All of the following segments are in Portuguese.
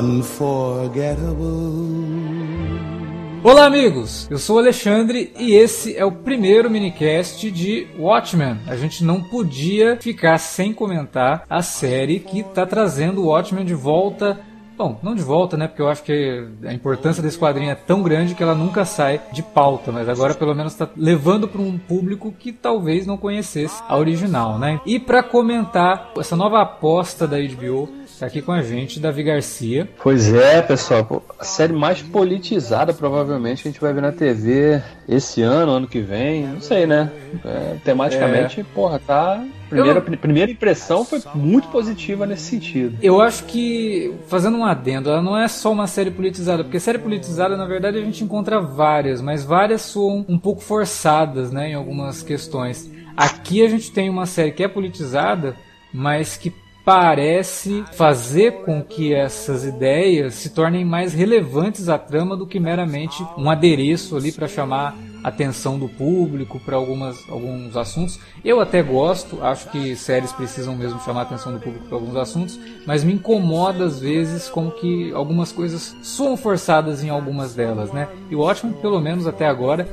unforgettable. Olá, amigos! Eu sou o Alexandre e esse é o primeiro minicast de Watchmen. A gente não podia ficar sem comentar a série que está trazendo o Watchmen de volta Bom, não de volta, né? Porque eu acho que a importância desse quadrinho é tão grande que ela nunca sai de pauta, mas agora pelo menos está levando para um público que talvez não conhecesse a original, né? E para comentar essa nova aposta da HBO, tá aqui com a gente Davi Garcia. Pois é, pessoal, a série mais politizada provavelmente que a gente vai ver na TV esse ano, ano que vem, não sei, né? É, tematicamente, é. porra, tá Primeira, eu... primeira impressão foi muito positiva nesse sentido. Eu acho que, fazendo um adendo, ela não é só uma série politizada, porque série politizada, na verdade, a gente encontra várias, mas várias soam um pouco forçadas, né, em algumas questões. Aqui a gente tem uma série que é politizada, mas que parece fazer com que essas ideias se tornem mais relevantes à trama do que meramente um adereço ali para chamar atenção do público para algumas alguns assuntos. Eu até gosto, acho que séries precisam mesmo chamar atenção do público para alguns assuntos, mas me incomoda às vezes como que algumas coisas são forçadas em algumas delas, né? E o ótimo, pelo menos até agora,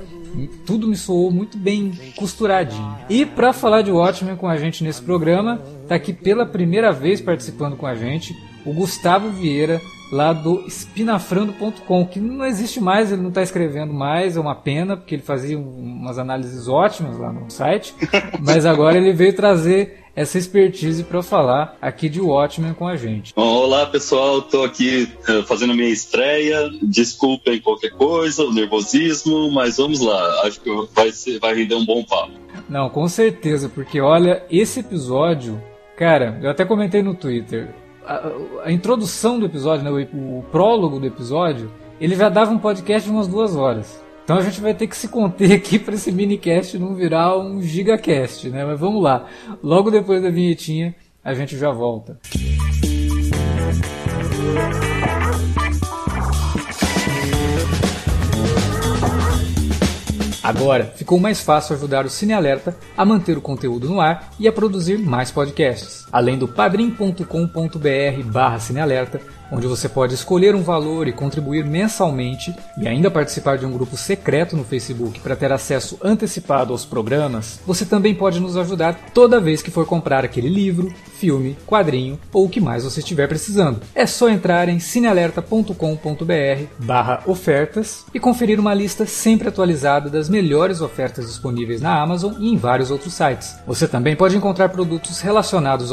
tudo me soou muito bem costuradinho. E para falar de Watchmen com a gente nesse programa, tá aqui pela primeira vez participando com a gente o Gustavo Vieira, lá do espinafrando.com, que não existe mais, ele não está escrevendo mais, é uma pena, porque ele fazia umas análises ótimas lá no site, mas agora ele veio trazer essa expertise para falar aqui de Watchmen com a gente. Bom, olá pessoal, estou aqui uh, fazendo minha estreia. Desculpem qualquer coisa, o nervosismo, mas vamos lá. Acho que vai, ser, vai render um bom papo. Não, com certeza, porque olha, esse episódio, cara, eu até comentei no Twitter a, a, introdução do episódio, né, o, o, prólogo do episódio, ele já dava um podcast de umas duas horas. Então a gente vai ter que se conter aqui para esse minicast não virar um gigacast, né? Mas vamos lá. Logo depois da vinhetinha, a gente já volta. Agora ficou mais fácil ajudar o Cine Alerta a manter o conteúdo no ar e a produzir mais podcasts. Além do padrim.com.br barra cinealerta, onde você pode escolher um valor e contribuir mensalmente e ainda participar de um grupo secreto no Facebook para ter acesso antecipado aos programas, você também pode nos ajudar toda vez que for comprar aquele livro, filme, quadrinho ou o que mais você estiver precisando. É só entrar em cinealerta.com.br ofertas e conferir uma lista sempre atualizada das melhores ofertas disponíveis na Amazon e em vários outros sites. Você também pode encontrar produtos relacionados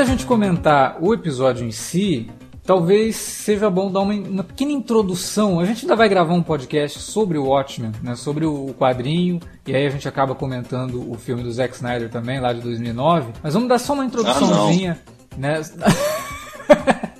Da gente comentar o episódio em si, talvez seja bom dar uma, uma, pequena introdução. A gente ainda vai gravar um podcast sobre o Watchmen, né, sobre o quadrinho, e aí a gente acaba comentando o filme do Zack Snyder também, lá de 2009. Mas vamos dar só uma introduçãozinha. Ah, né?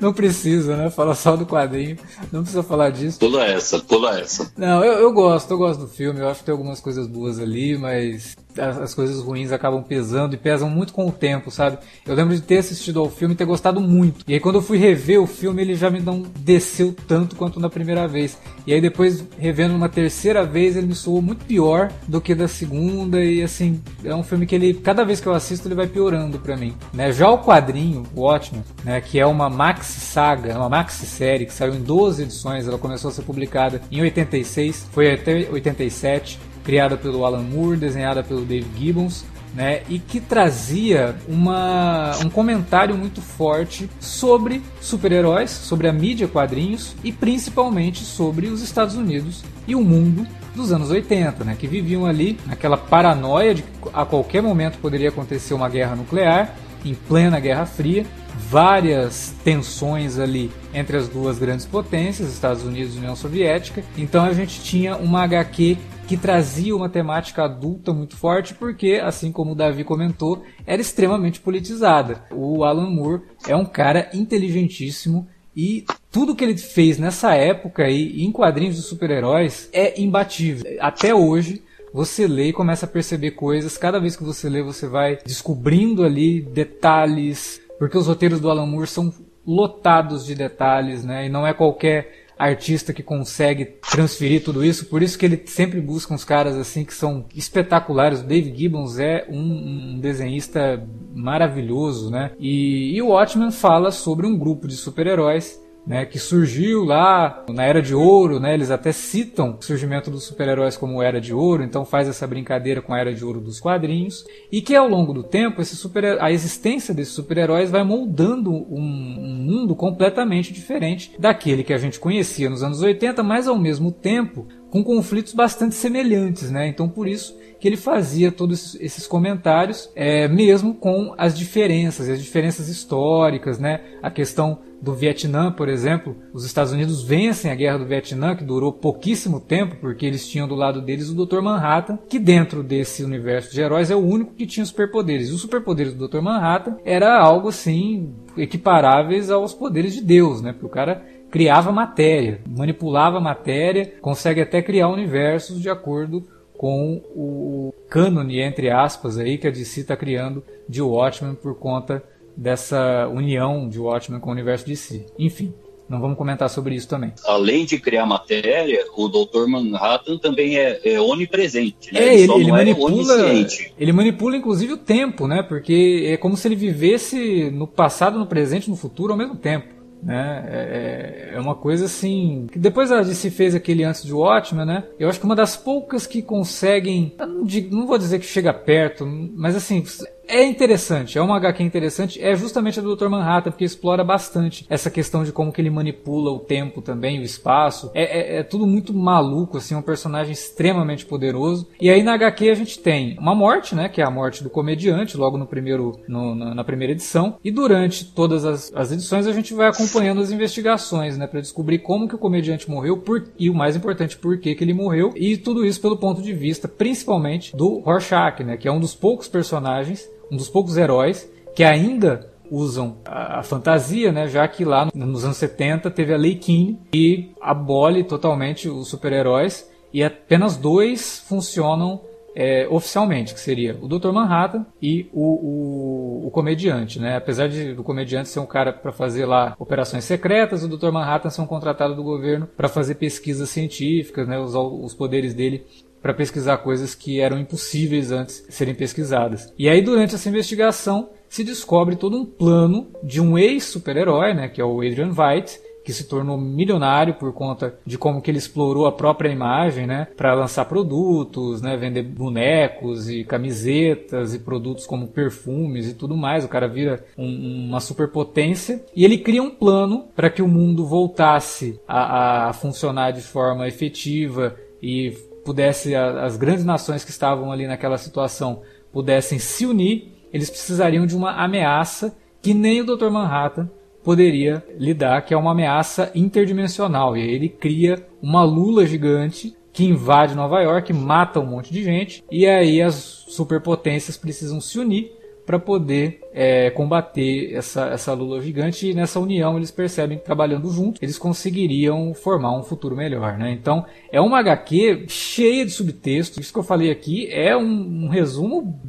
não precisa, né? Fala só do quadrinho, não precisa falar disso. Toda essa, toda essa. Não, eu, eu gosto, eu gosto do filme, eu acho que tem algumas coisas boas ali, mas as coisas ruins acabam pesando e pesam muito com o tempo, sabe? Eu lembro de ter assistido ao filme e ter gostado muito. E aí quando eu fui rever o filme, ele já me não desceu tanto quanto na primeira vez. E aí depois, revendo uma terceira vez, ele me soou muito pior do que da segunda. E assim, é um filme que ele, cada vez que eu assisto, ele vai piorando para mim. Né? Já o quadrinho, o Ótimo, né, que é uma maxi saga, uma maxi série que saiu em 12 edições, ela começou a ser publicada em 86, foi até 87 criada pelo Alan Moore, desenhada pelo Dave Gibbons, né, e que trazia uma, um comentário muito forte sobre super-heróis, sobre a mídia quadrinhos e principalmente sobre os Estados Unidos e o mundo dos anos 80, né, que viviam ali naquela paranoia de que a qualquer momento poderia acontecer uma guerra nuclear, em plena Guerra Fria, várias tensões ali entre as duas grandes potências, Estados Unidos e União Soviética. Então a gente tinha uma HQ que trazia uma temática adulta muito forte, porque, assim como o Davi comentou, era extremamente politizada. O Alan Moore é um cara inteligentíssimo e tudo que ele fez nessa época aí, em quadrinhos de super-heróis, é imbatível. Até hoje, você lê e começa a perceber coisas. Cada vez que você lê, você vai descobrindo ali detalhes, porque os roteiros do Alan Moore são lotados de detalhes, né? E não é qualquer artista que consegue transferir tudo isso, por isso que ele sempre busca uns caras assim que são espetaculares. O Dave Gibbons é um, um desenhista maravilhoso, né? E, e o Watchmen fala sobre um grupo de super-heróis né, que surgiu lá na Era de Ouro, né, eles até citam o surgimento dos super-heróis como Era de Ouro, então faz essa brincadeira com a Era de Ouro dos quadrinhos, e que ao longo do tempo esse super, a existência desses super-heróis vai moldando um, um, mundo completamente diferente daquele que a gente conhecia nos anos 80, mas ao mesmo tempo com conflitos bastante semelhantes, né? Então por isso que ele fazia todos esses comentários, é, mesmo com as diferenças, as diferenças históricas, né? A questão do Vietnã, por exemplo, os Estados Unidos vencem a guerra do Vietnã, que durou pouquíssimo tempo, porque eles tinham do lado deles o Dr. Manhattan, que dentro desse universo de heróis é o único que tinha superpoderes. E os superpoderes do Dr. Manhattan era algo assim equiparáveis aos poderes de Deus, né? Porque o cara criava matéria, manipulava matéria, consegue até criar universos de acordo com o cânone, entre aspas, aí, que a DC está criando de Watchmen por conta dessa união de Watchmen com o universo DC. Enfim, não vamos comentar sobre isso também. Além de criar matéria, o Dr. Manhattan também é, é onipresente, né? É, ele, ele, ele manipula, é ele manipula inclusive o tempo, né? Porque é como se ele vivesse no passado, no presente, no futuro ao mesmo tempo. Né? É, é, é uma coisa assim. Que depois a DC fez aquele antes de Watchmen, né? Eu acho que uma das poucas que conseguem. Não, digo, não vou dizer que chega perto, mas assim, é interessante, é uma HQ interessante, é justamente a do Dr. Manhattan, porque explora bastante essa questão de como que ele manipula o tempo também, o espaço. É, é, é, tudo muito maluco, assim, um personagem extremamente poderoso. E aí na HQ a gente tem uma morte, né, que é a morte do comediante, logo no primeiro, no, na, na, primeira edição. E durante todas as, as, edições a gente vai acompanhando as investigações, né, para descobrir como que o comediante morreu por, e o mais importante, por que que ele morreu. E tudo isso pelo ponto de vista, principalmente, do Rorschach, né, que é um dos poucos personagens um dos poucos heróis que ainda usam a, fantasia, né? Já que lá nos anos 70 teve a Lei King que abole totalmente os super-heróis e apenas dois funcionam é, oficialmente, que seria o Dr. Manhattan e o, o, o, comediante, né? Apesar de do comediante ser um cara para fazer lá operações secretas, o Dr. Manhattan ser um contratado do governo para fazer pesquisas científicas, né? Usar os poderes dele para pesquisar coisas que eram impossíveis antes de serem pesquisadas. E aí, durante essa investigação, se descobre todo um plano de um ex-super-herói, né, que é o Adrian Veidt, que se tornou milionário por conta de como que ele explorou a própria imagem, né, para lançar produtos, né, vender bonecos e camisetas e produtos como perfumes e tudo mais. O cara vira um, uma superpotência e ele cria um plano para que o mundo voltasse a, a funcionar de forma efetiva e pudesse as grandes nações que estavam ali naquela situação pudessem se unir, eles precisariam de uma ameaça que nem o Dr. Manhattan poderia lidar, que é uma ameaça interdimensional. E aí ele cria uma lula gigante que invade Nova York, mata um monte de gente, e aí as superpotências precisam se unir para poder é, combater essa, essa lula gigante e nessa união eles percebem que trabalhando juntos eles conseguiriam formar um futuro melhor. Né? Então é uma HQ cheia de subtextos. Isso que eu falei aqui é um, um resumo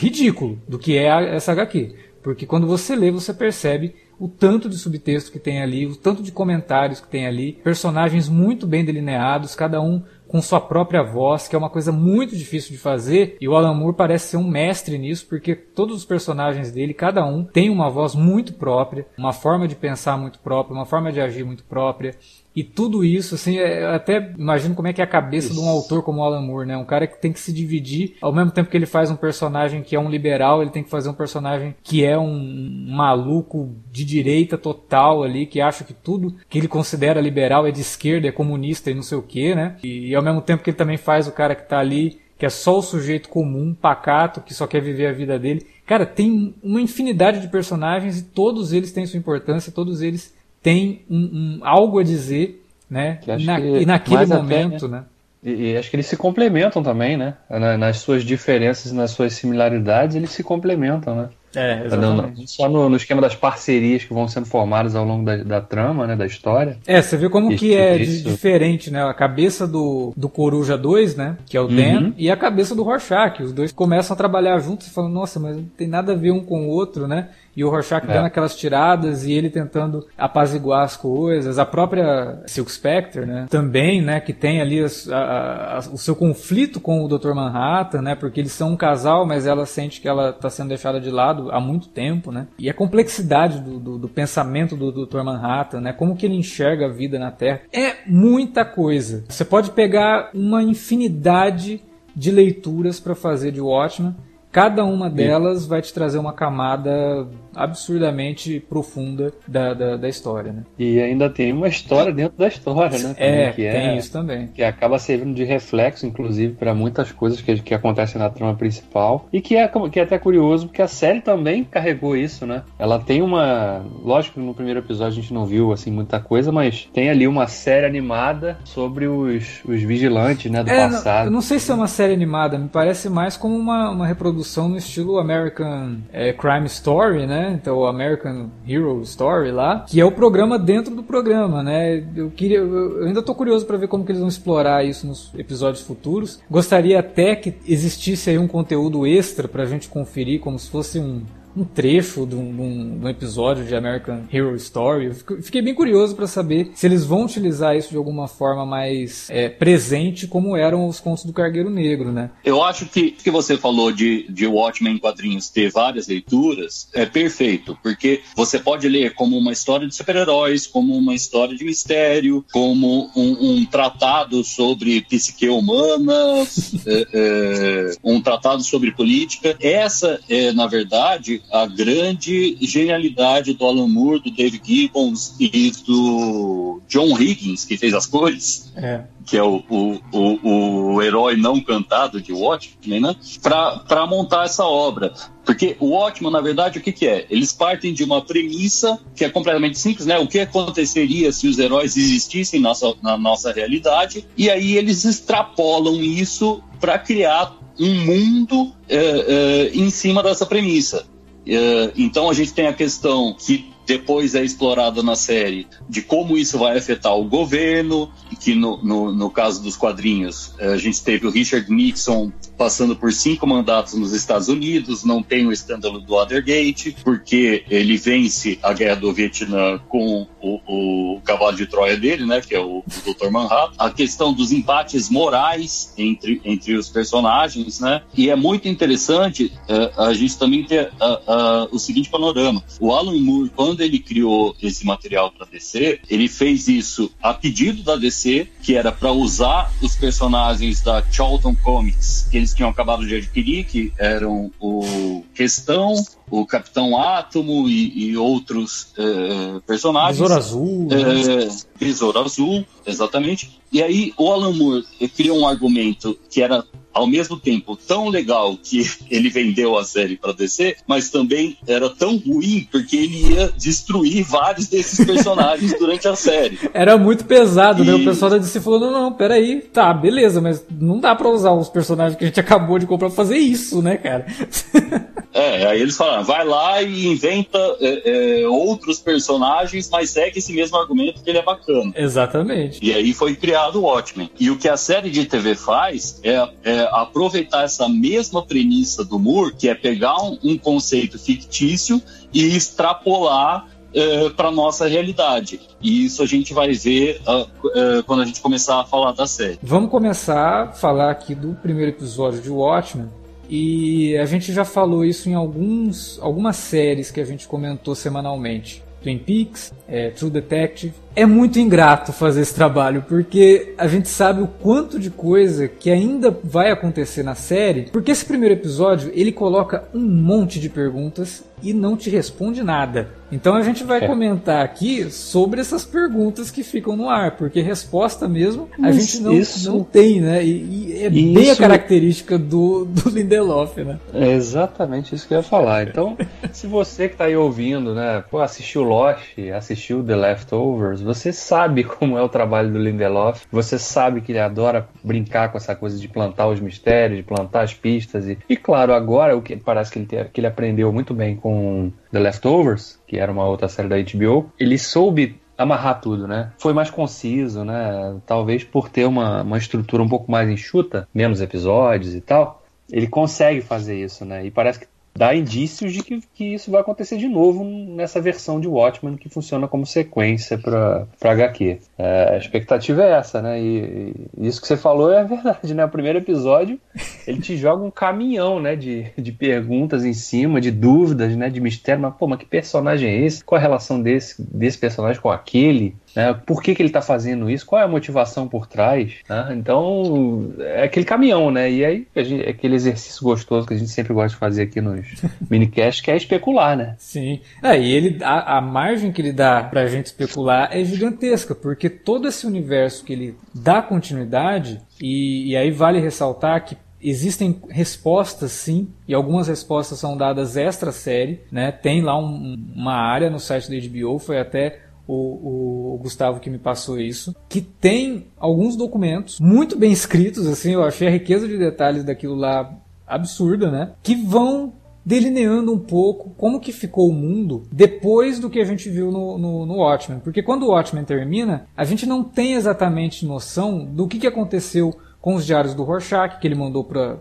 ridículo do que é a, essa HQ. Porque quando você lê, você percebe o tanto de subtexto que tem ali, o tanto de comentários que tem ali, personagens muito bem delineados, cada um com sua própria voz, que é uma coisa muito difícil de fazer, e o Alan Moore parece ser um mestre nisso, porque todos os personagens dele, cada um, tem uma voz muito própria, uma forma de pensar muito própria, uma forma de agir muito própria. E tudo isso, assim, é, eu até imagino como é que é a cabeça isso. de um autor como Alan Moore, né? Um cara que tem que se dividir, ao mesmo tempo que ele faz um personagem que é um liberal, ele tem que fazer um personagem que é um maluco de direita total ali, que acha que tudo que ele considera liberal é de esquerda, é comunista e não sei o que, né? E, e ao mesmo tempo que ele também faz o cara que tá ali que é só o sujeito comum, pacato, que só quer viver a vida dele. Cara, tem uma infinidade de personagens e todos eles têm sua importância, todos eles têm um, um algo a dizer, né? Na, e naquele momento, até, né? né? E, e, acho que eles se complementam também, né? Nas suas diferenças, nas suas similaridades, eles se complementam, né? É, exatamente. Não, só no, no, esquema das parcerias que vão sendo formadas ao longo da, da trama, né, da história. É, você vê como que é isso. diferente, né? A cabeça do, do Coruja 2, né, que é o Dan, uhum. e a cabeça do Rorschach. Os dois começam a trabalhar juntos e falam, nossa, mas não tem nada a ver um com o outro, né? E o Rorschach é. dando aquelas tiradas e ele tentando apaziguar as coisas. A própria Silk Spectre, né? Também, né? Que tem ali a, a, a, o seu conflito com o Dr. Manhattan, né? Porque eles são um casal, mas ela sente que ela está sendo deixada de lado há muito tempo, né? E a complexidade do, do, do pensamento do Dr. Manhattan, né? Como que ele enxerga a vida na Terra. É muita coisa. Você pode pegar uma infinidade de leituras para fazer de Watchmen. Cada uma delas vai te trazer uma camada absurdamente profunda da, da, da, história, né? E ainda tem uma história dentro da história, né? Também, é, que tem é, isso também. Que acaba servindo de reflexo, inclusive, para muitas coisas que, que acontecem na trama principal. E que é, que é até curioso, porque a série também carregou isso, né? Ela tem uma. Lógico que no primeiro episódio a gente não viu assim muita coisa, mas tem ali uma série animada sobre os, os vigilantes, né? Do é, passado. Não, eu não sei se é uma série animada, me parece mais como uma, uma reprodução no estilo American é, Crime Story, né? Então, o American Hero Story lá, que é o programa dentro do programa, né? Eu queria, eu ainda tô curioso para ver como que eles vão explorar isso nos episódios futuros. Gostaria até que existisse aí um conteúdo extra pra gente conferir como se fosse um um trecho de um, de um, episódio de American Hero Story. Eu fiquei bem curioso para saber se eles vão utilizar isso de alguma forma mais é, presente, como eram os contos do Cargueiro Negro, né? Eu acho que que você falou de, de Watchmen em quadrinhos ter várias leituras é perfeito, porque você pode ler como uma história de super-heróis, como uma história de mistério, como um, um tratado sobre psique humana, é, é, um tratado sobre política. Essa é, na verdade, a grande genialidade do Alan Moore, do Dave Gibbons e do John Higgins, que fez as cores, é. que é o, o, o, o, herói não cantado de Watchmen, né? para montar essa obra. Porque o Watchmen, na verdade, o que, que é? Eles partem de uma premissa que é completamente simples, né? O que aconteceria se os heróis existissem na nossa, na nossa realidade, e aí eles extrapolam isso para criar um mundo é, é, em cima dessa premissa. Uh, então a gente tem a questão que depois é explorada na série de como isso vai afetar o governo, que no, no, no, caso dos quadrinhos a gente teve o Richard Nixon passando por cinco mandatos nos Estados Unidos, não tem o escândalo do Watergate, porque ele vence a guerra do Vietnã com o, o cavalo de Troia dele, né, que é o, o Dr. Manhattan. A questão dos empates morais entre, entre os personagens, né, e é muito interessante uh, a gente também ter uh, uh, o seguinte panorama. O Alan Moore, quando ele criou esse material para DC, ele fez isso a pedido da DC, que era para usar os personagens da Charlton Comics, que eles eles tinham acabado de adquirir, que eram o Questão, o Capitão Átomo e, e outros uh, personagens. Besouro Azul. Besouro Azul, exatamente. E aí o Alan Moore criou um argumento que era ao mesmo tempo tão legal que ele vendeu a série para DC, mas também era tão ruim porque ele ia destruir vários desses personagens durante a série. Era muito pesado, e... né? O pessoal da DC falou: não, não, peraí, tá, beleza, mas não dá para usar os personagens que a gente acabou de comprar pra fazer isso, né, cara? É, aí eles falaram, vai lá e inventa é, é, outros personagens, mas segue esse mesmo argumento que ele é bacana. Exatamente. E aí foi criado o Watchmen. E o que a série de TV faz é, é aproveitar essa mesma premissa do Moore, que é pegar um, um conceito fictício e extrapolar é, para nossa realidade. E isso a gente vai ver uh, uh, quando a gente começar a falar da série. Vamos começar a falar aqui do primeiro episódio de Watchmen. E a gente já falou isso em alguns, algumas séries que a gente comentou semanalmente. Twin Peaks, é, True Detective. é muito ingrato fazer esse trabalho, porque a gente sabe o quanto de coisa que ainda vai acontecer na série, porque esse primeiro episódio ele coloca um monte de perguntas e não te responde nada. Então a gente vai é. comentar aqui sobre essas perguntas que ficam no ar, porque resposta mesmo a isso, gente não, isso, não tem, né? E, e é isso, bem a característica do, do Lindelof, né? É exatamente isso que eu ia falar. Então, se você que está aí ouvindo, né, pô, assistiu Lost, assistiu The Leftovers, você sabe como é o trabalho do Lindelof, você sabe que ele adora brincar com essa coisa de plantar os mistérios, de plantar as pistas e, e claro, agora o que parece que ele, que ele aprendeu muito bem com The Leftovers, que era uma outra série da HBO, ele soube amarrar tudo, né? Foi mais conciso, né? Talvez por ter uma, uma estrutura um pouco mais enxuta, menos episódios e tal, ele consegue fazer isso, né? E parece que dá indícios de que, que isso vai acontecer de novo nessa versão de Watchmen que funciona como sequência para HQ. É, a expectativa é essa, né? E, e, isso que você falou é verdade, né? O primeiro episódio ele te joga um caminhão, né? De, de perguntas em cima, de dúvidas, né? De mistério. Mas, pô, mas que personagem é esse? Qual a relação desse, desse personagem com aquele? Né? Por que, que ele está fazendo isso? Qual é a motivação por trás? Né? Então, é aquele caminhão, né? E aí, gente, é aquele exercício gostoso que a gente sempre gosta de fazer aqui nos minicast, que é especular, né? Sim. É, e ele, a, a margem que ele dá pra gente especular é gigantesca, porque todo esse universo que ele dá continuidade, e, e aí vale ressaltar que Existem respostas, sim, e algumas respostas são dadas extra série, né? Tem lá um, uma área no site da HBO, foi até o, o, Gustavo que me passou isso, que tem alguns documentos muito bem escritos, assim, eu achei a riqueza de detalhes daquilo lá absurda, né? Que vão delineando um pouco como que ficou o mundo depois do que a gente viu no, no, no Watchmen. Porque quando o Watchmen termina, a gente não tem exatamente noção do que, que aconteceu com os diários do Rorschach, que ele mandou para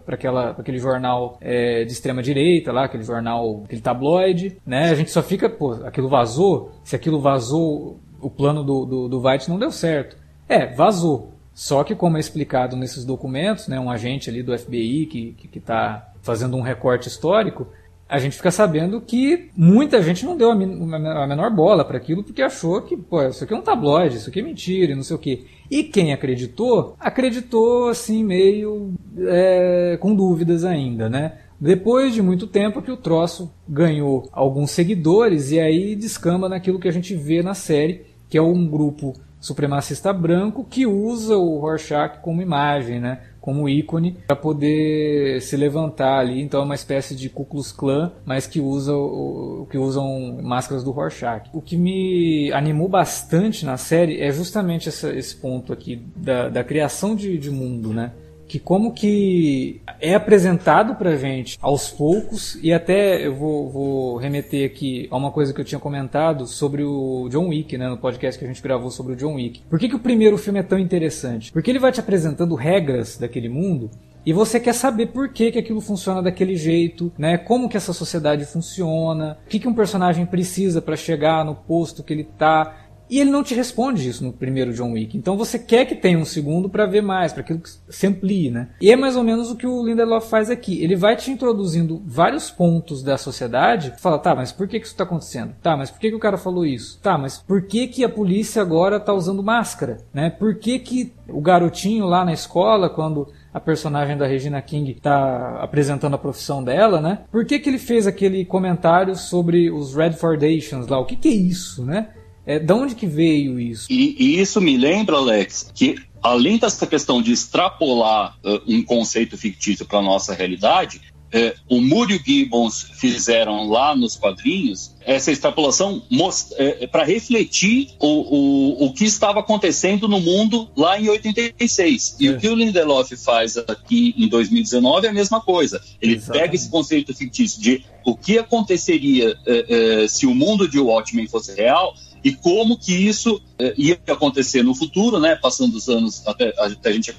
aquele jornal é, de extrema direita lá, aquele jornal, aquele tabloide, né? A gente só fica, pô, aquilo vazou? Se aquilo vazou, o plano do, do, do Veidt não deu certo. É, vazou. Só que, como é explicado nesses documentos, né, um agente ali do FBI que está tá fazendo um recorte histórico, a gente fica sabendo que muita gente não deu a, menor bola para aquilo porque achou que, pô, isso aqui é um tabloide, isso aqui é mentira, e não sei o quê. E quem acreditou, acreditou assim meio é, com dúvidas ainda, né? Depois de muito tempo que o troço ganhou alguns seguidores e aí descamba naquilo que a gente vê na série, que é um grupo supremacista branco que usa o Rorschach como imagem, né? Como ícone para poder se levantar ali. Então é uma espécie de Ku Klux Klan, mas que usa que usam máscaras do Rorschach. O que me animou bastante na série é justamente essa, esse ponto aqui da, da criação de, de mundo, né? Que como que é apresentado pra gente aos poucos e até eu vou, vou, remeter aqui a uma coisa que eu tinha comentado sobre o John Wick, né, no podcast que a gente gravou sobre o John Wick. Por que, que o primeiro filme é tão interessante? Porque ele vai te apresentando regras daquele mundo e você quer saber por que, que aquilo funciona daquele jeito, né? Como que essa sociedade funciona, o que, que um personagem precisa para chegar no posto que ele tá. E ele não te responde isso no primeiro John Wick. Então você quer que tenha um segundo para ver mais, para aquilo que se amplie, né? E é mais ou menos o que o Lindelof faz aqui. Ele vai te introduzindo vários pontos da sociedade. Fala, tá, mas por que, que isso tá acontecendo? Tá, mas por que, que o cara falou isso? Tá, mas por que, que a polícia agora tá usando máscara? Né? Por que, que o garotinho lá na escola, quando a personagem da Regina King está apresentando a profissão dela, né? Por que, que ele fez aquele comentário sobre os Red Foundations lá? O que, que é isso, né? É, de onde que veio isso? E, e isso me lembra, Alex, que além dessa questão de extrapolar uh, um conceito fictício para a nossa realidade, é, o Moore e o Gibbons fizeram lá nos quadrinhos essa extrapolação é, é para refletir o, o, o que estava acontecendo no mundo lá em 86. E é. o que o Lindelof faz aqui em 2019 é a mesma coisa. Ele Exatamente. pega esse conceito fictício de o que aconteceria se o mundo de Watchmen fosse real e como que isso eh, ia acontecer no futuro, né, passando os anos até, até a gente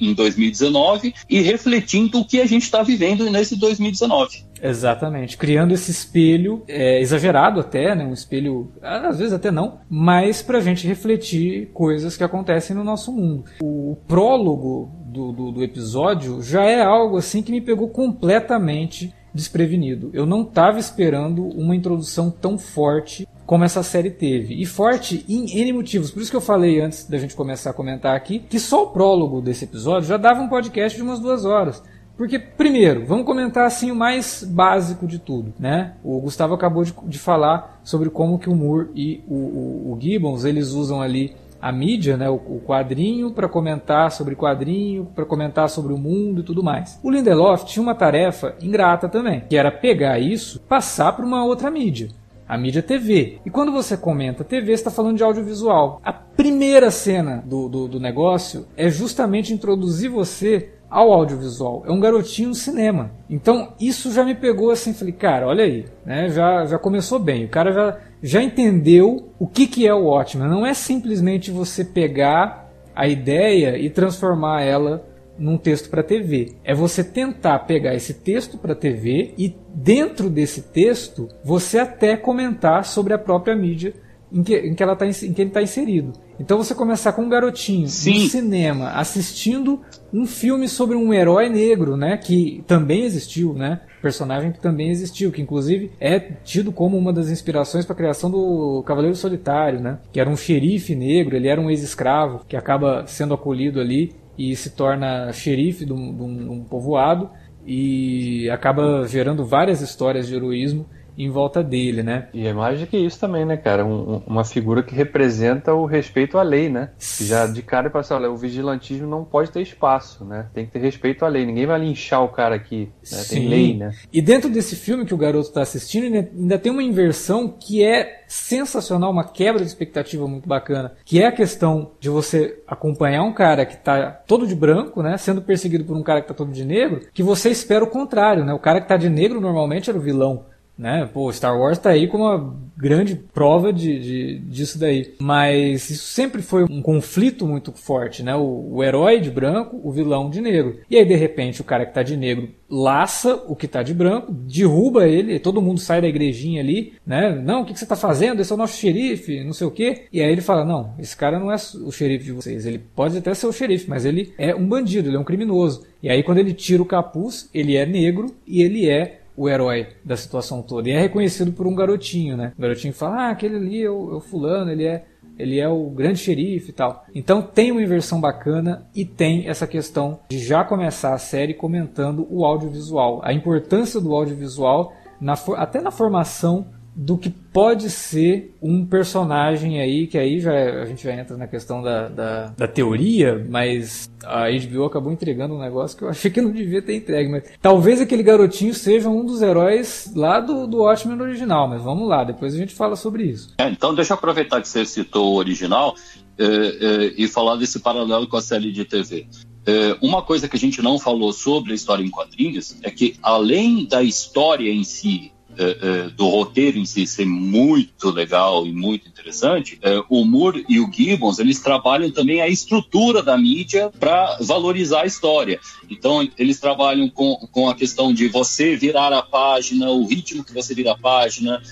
em 2019 e refletindo o que a gente está vivendo nesse 2019. Exatamente, criando esse espelho é, exagerado até, né, um espelho às vezes até não, mas para a gente refletir coisas que acontecem no nosso mundo. O prólogo do, do, do episódio já é algo assim que me pegou completamente desprevenido. Eu não estava esperando uma introdução tão forte como essa série teve. E forte em N motivos. Por isso que eu falei antes da gente começar a comentar aqui que só o prólogo desse episódio já dava um podcast de umas duas horas. Porque, primeiro, vamos comentar assim o mais básico de tudo, né? O Gustavo acabou de, de falar sobre como que o Moore e o, o, o Gibbons, eles usam ali a mídia, né, o, o quadrinho para comentar sobre quadrinho, para comentar sobre o mundo e tudo mais. O Lindelof tinha uma tarefa ingrata também, que era pegar isso, passar para uma outra mídia a mídia TV. E quando você comenta TV, está falando de audiovisual. A primeira cena do, do, do, negócio é justamente introduzir você ao audiovisual. É um garotinho no cinema. Então isso já me pegou assim, falei, cara, olha aí, né? Já, já começou bem. O cara já, já entendeu o que, que é o Watchmen. Não é simplesmente você pegar a ideia e transformar ela num texto para TV. É você tentar pegar esse texto para TV e dentro desse texto você até comentar sobre a própria mídia em que, em que, ela tá, em que ele está inserido. Então você começar com um garotinho Sim. no cinema assistindo um filme sobre um herói negro, né, que também existiu, né, personagem que também existiu, que inclusive é tido como uma das inspirações para a criação do Cavaleiro Solitário, né, que era um xerife negro, ele era um ex-escravo que acaba sendo acolhido ali e se torna xerife de um, de um povoado e acaba gerando várias histórias de heroísmo em volta dele, né? E é mais do que isso também, né, cara? Um, uma figura que representa o respeito à lei, né? Já de cara para assim, olha, o vigilantismo não pode ter espaço, né? Tem que ter respeito à lei. Ninguém vai linchar o cara aqui. Né? Tem lei, né? E dentro desse filme que o garoto está assistindo, ainda tem uma inversão que é sensacional, uma quebra de expectativa muito bacana, que é a questão de você acompanhar um cara que está todo de branco, né, sendo perseguido por um cara que está todo de negro, que você espera o contrário, né? O cara que está de negro normalmente era o vilão. Né? Pô, Star Wars tá aí com uma grande prova de, de, disso daí. Mas isso sempre foi um conflito muito forte, né? O, o, herói de branco, o vilão de negro. E aí, de repente, o cara que tá de negro laça o que tá de branco, derruba ele, todo mundo sai da igrejinha ali, né? Não, o que, que você tá fazendo? Esse é o nosso xerife, não sei o quê. E aí ele fala, não, esse cara não é o xerife de vocês. Ele pode até ser o xerife, mas ele é um bandido, ele é um criminoso. E aí, quando ele tira o capuz, ele é negro e ele é o herói da situação toda. E é reconhecido por um garotinho, né? O garotinho fala, ah, aquele ali é o, é o fulano, ele é, ele é o grande xerife e tal. Então tem uma inversão bacana e tem essa questão de já começar a série comentando o audiovisual, a importância do audiovisual na, até na formação do que pode ser um personagem aí, que aí já é, a gente já entra na questão da, da, da, teoria, mas a HBO acabou entregando um negócio que eu achei que não devia ter entregue. Mas talvez aquele garotinho seja um dos heróis lá do, do Watchmen original, mas vamos lá, depois a gente fala sobre isso. É, então deixa eu aproveitar que você citou o original é, é, e falar desse paralelo com a série de TV. É, uma coisa que a gente não falou sobre a história em quadrinhos é que, além da história em si é, é, do roteiro em si ser muito legal e muito interessante, é, o Moore e o Gibbons eles trabalham também a estrutura da mídia para valorizar a história. Então eles trabalham com, com a questão de você virar a página, o ritmo que você vira a página,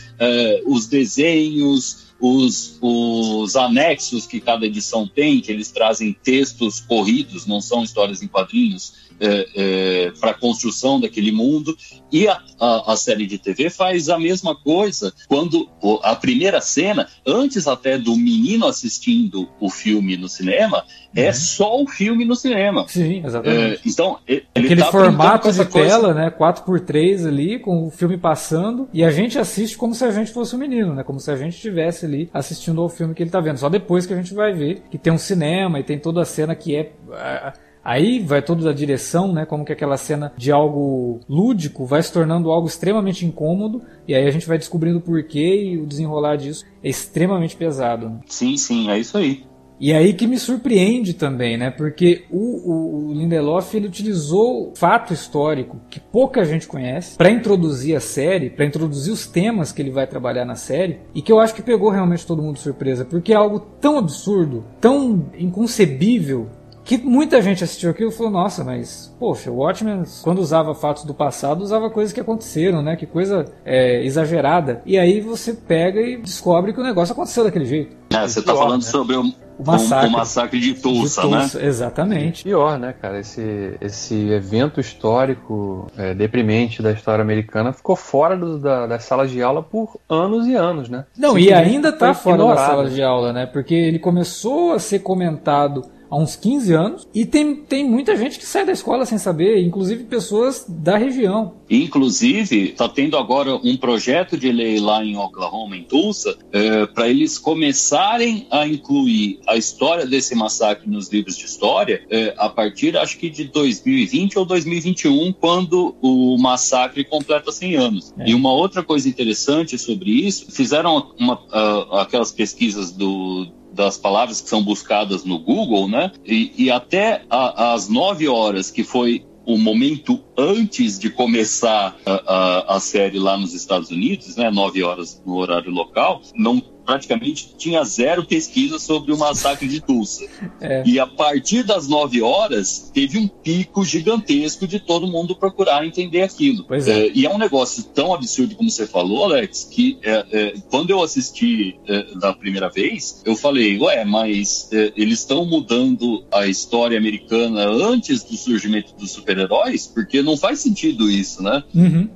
os desenhos, os, os anexos que cada edição tem, que eles trazem textos corridos, não são histórias em quadrinhos, é, é, para a construção daquele mundo. E a, a, a, série de TV faz a mesma coisa quando a primeira cena, antes até do menino assistindo o filme no cinema, é é só o filme no cinema. Sim, exatamente. É, então, ele Aquele tá formato de tela, né? 4x3 ali, com o filme passando, e a gente assiste como se a gente fosse o um menino, né? Como se a gente estivesse ali assistindo ao filme que ele está vendo. Só depois que a gente vai ver que tem um cinema e tem toda a cena que é. Aí vai toda a direção, né? Como que aquela cena de algo lúdico vai se tornando algo extremamente incômodo. E aí a gente vai descobrindo o porquê e o desenrolar disso é extremamente pesado. Sim, sim, é isso aí. E aí que me surpreende também, né? Porque o, o Lindelof ele utilizou fato histórico que pouca gente conhece para introduzir a série, para introduzir os temas que ele vai trabalhar na série e que eu acho que pegou realmente todo mundo de surpresa, porque é algo tão absurdo, tão inconcebível que muita gente assistiu aquilo e falou, nossa, mas, poxa, o Watchmen, quando usava fatos do passado, usava coisas que aconteceram, né? Que coisa é, exagerada. E aí você pega e descobre que o negócio aconteceu daquele jeito. É, você está falando né? sobre o, o massacre. O, massacre de Tulsa, de Tulsa, né? Exatamente. Pior, né, cara? Esse, esse evento histórico é, deprimente da história americana ficou fora do, da, das salas de aula por anos e anos, né? Não, e ainda tá fora ignorado. das salas de aula, né? Porque ele começou a ser comentado há uns 15 anos. E tem, tem muita gente que sai da escola sem saber, inclusive pessoas da região. Inclusive, está tendo agora um projeto de lei lá em Oklahoma, em Tulsa, é, para eles começarem a incluir a história desse massacre nos livros de história é, a partir, acho que de 2020 ou 2021, quando o massacre completa 100 anos. É. E uma outra coisa interessante sobre isso, fizeram uma, uh, aquelas pesquisas do das palavras que são buscadas no Google, né? E, e até as nove horas, que foi o momento antes de começar a, a, a, série lá nos Estados Unidos, né, nove horas no horário local, não praticamente tinha zero pesquisa sobre o massacre de Tulsa. É. E a partir das nove horas, teve um pico gigantesco de todo mundo procurar entender aquilo. É. É, e é um negócio tão absurdo como você falou, Alex, que é, é, quando eu assisti é, da primeira vez, eu falei, ué, mas eles estão mudando a história americana antes do surgimento dos super-heróis? Porque não faz sentido isso, né? Uhum.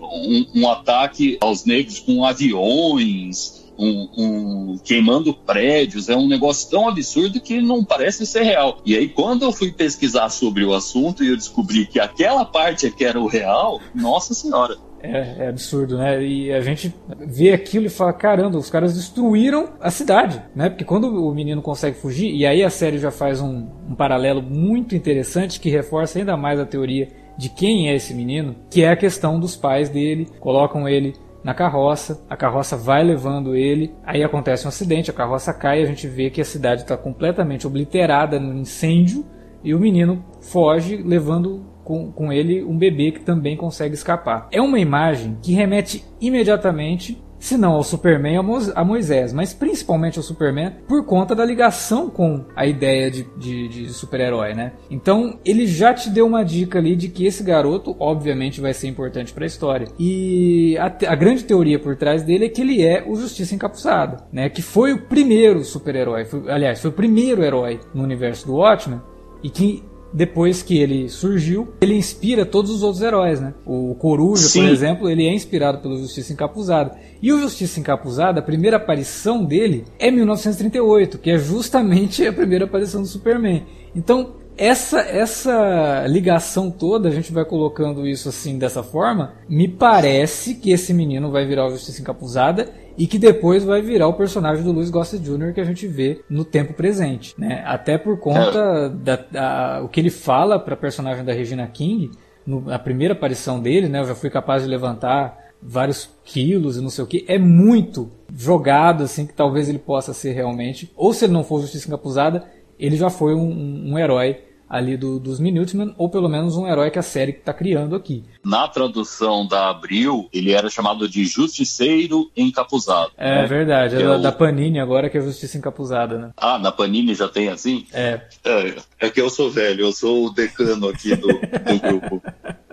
Um, um ataque aos negros com aviões, um, um, queimando prédios, é um negócio tão absurdo que não parece ser real. E aí, quando eu fui pesquisar sobre o assunto e eu descobri que aquela parte é que era o real, nossa senhora. É, é, absurdo, né? E a gente vê aquilo e fala: caramba, os caras destruíram a cidade, né? Porque quando o menino consegue fugir, e aí a série já faz um, um paralelo muito interessante que reforça ainda mais a teoria de quem é esse menino, que é a questão dos pais dele, colocam ele na carroça, a carroça vai levando ele, aí acontece um acidente, a carroça cai, a gente vê que a cidade está completamente obliterada no incêndio e o menino foge levando com, com ele um bebê que também consegue escapar. É uma imagem que remete imediatamente se não ao Superman a Moisés, mas principalmente ao Superman por conta da ligação com a ideia de, de, de super-herói, né? Então ele já te deu uma dica ali de que esse garoto, obviamente, vai ser importante para a história. E a, a, grande teoria por trás dele é que ele é o Justiça Encapuzada, né? Que foi o primeiro super-herói, aliás, foi o primeiro herói no universo do Watchmen e que depois que ele surgiu, ele inspira todos os outros heróis, né? O Coruja, Sim. por exemplo, ele é inspirado pelo Justiça Encapuzada. E o Justiça Encapuzada, a primeira aparição dele é 1938, que é justamente a primeira aparição do Superman. Então, essa essa ligação toda, a gente vai colocando isso assim dessa forma, me parece que esse menino vai virar o Justiça Encapuzada e que depois vai virar o personagem do Louis Gossett Jr. que a gente vê no tempo presente, né? Até por conta da, da o que ele fala para a personagem da Regina King no, na primeira aparição dele, né? Eu já fui capaz de levantar vários quilos e não sei o que, é muito jogado assim que talvez ele possa ser realmente, ou se ele não for Justiça Encapuzada, ele já foi um, um herói ali do, dos Minutemen, ou pelo menos um herói que a série está criando aqui. Na tradução da Abril, ele era chamado de Justiceiro Encapuzado. É né? verdade, é, é da, o... da, Panini agora que é Justiça Encapuzada, né? Ah, na Panini já tem assim? É. É, é que eu sou velho, eu sou o decano aqui do, do grupo.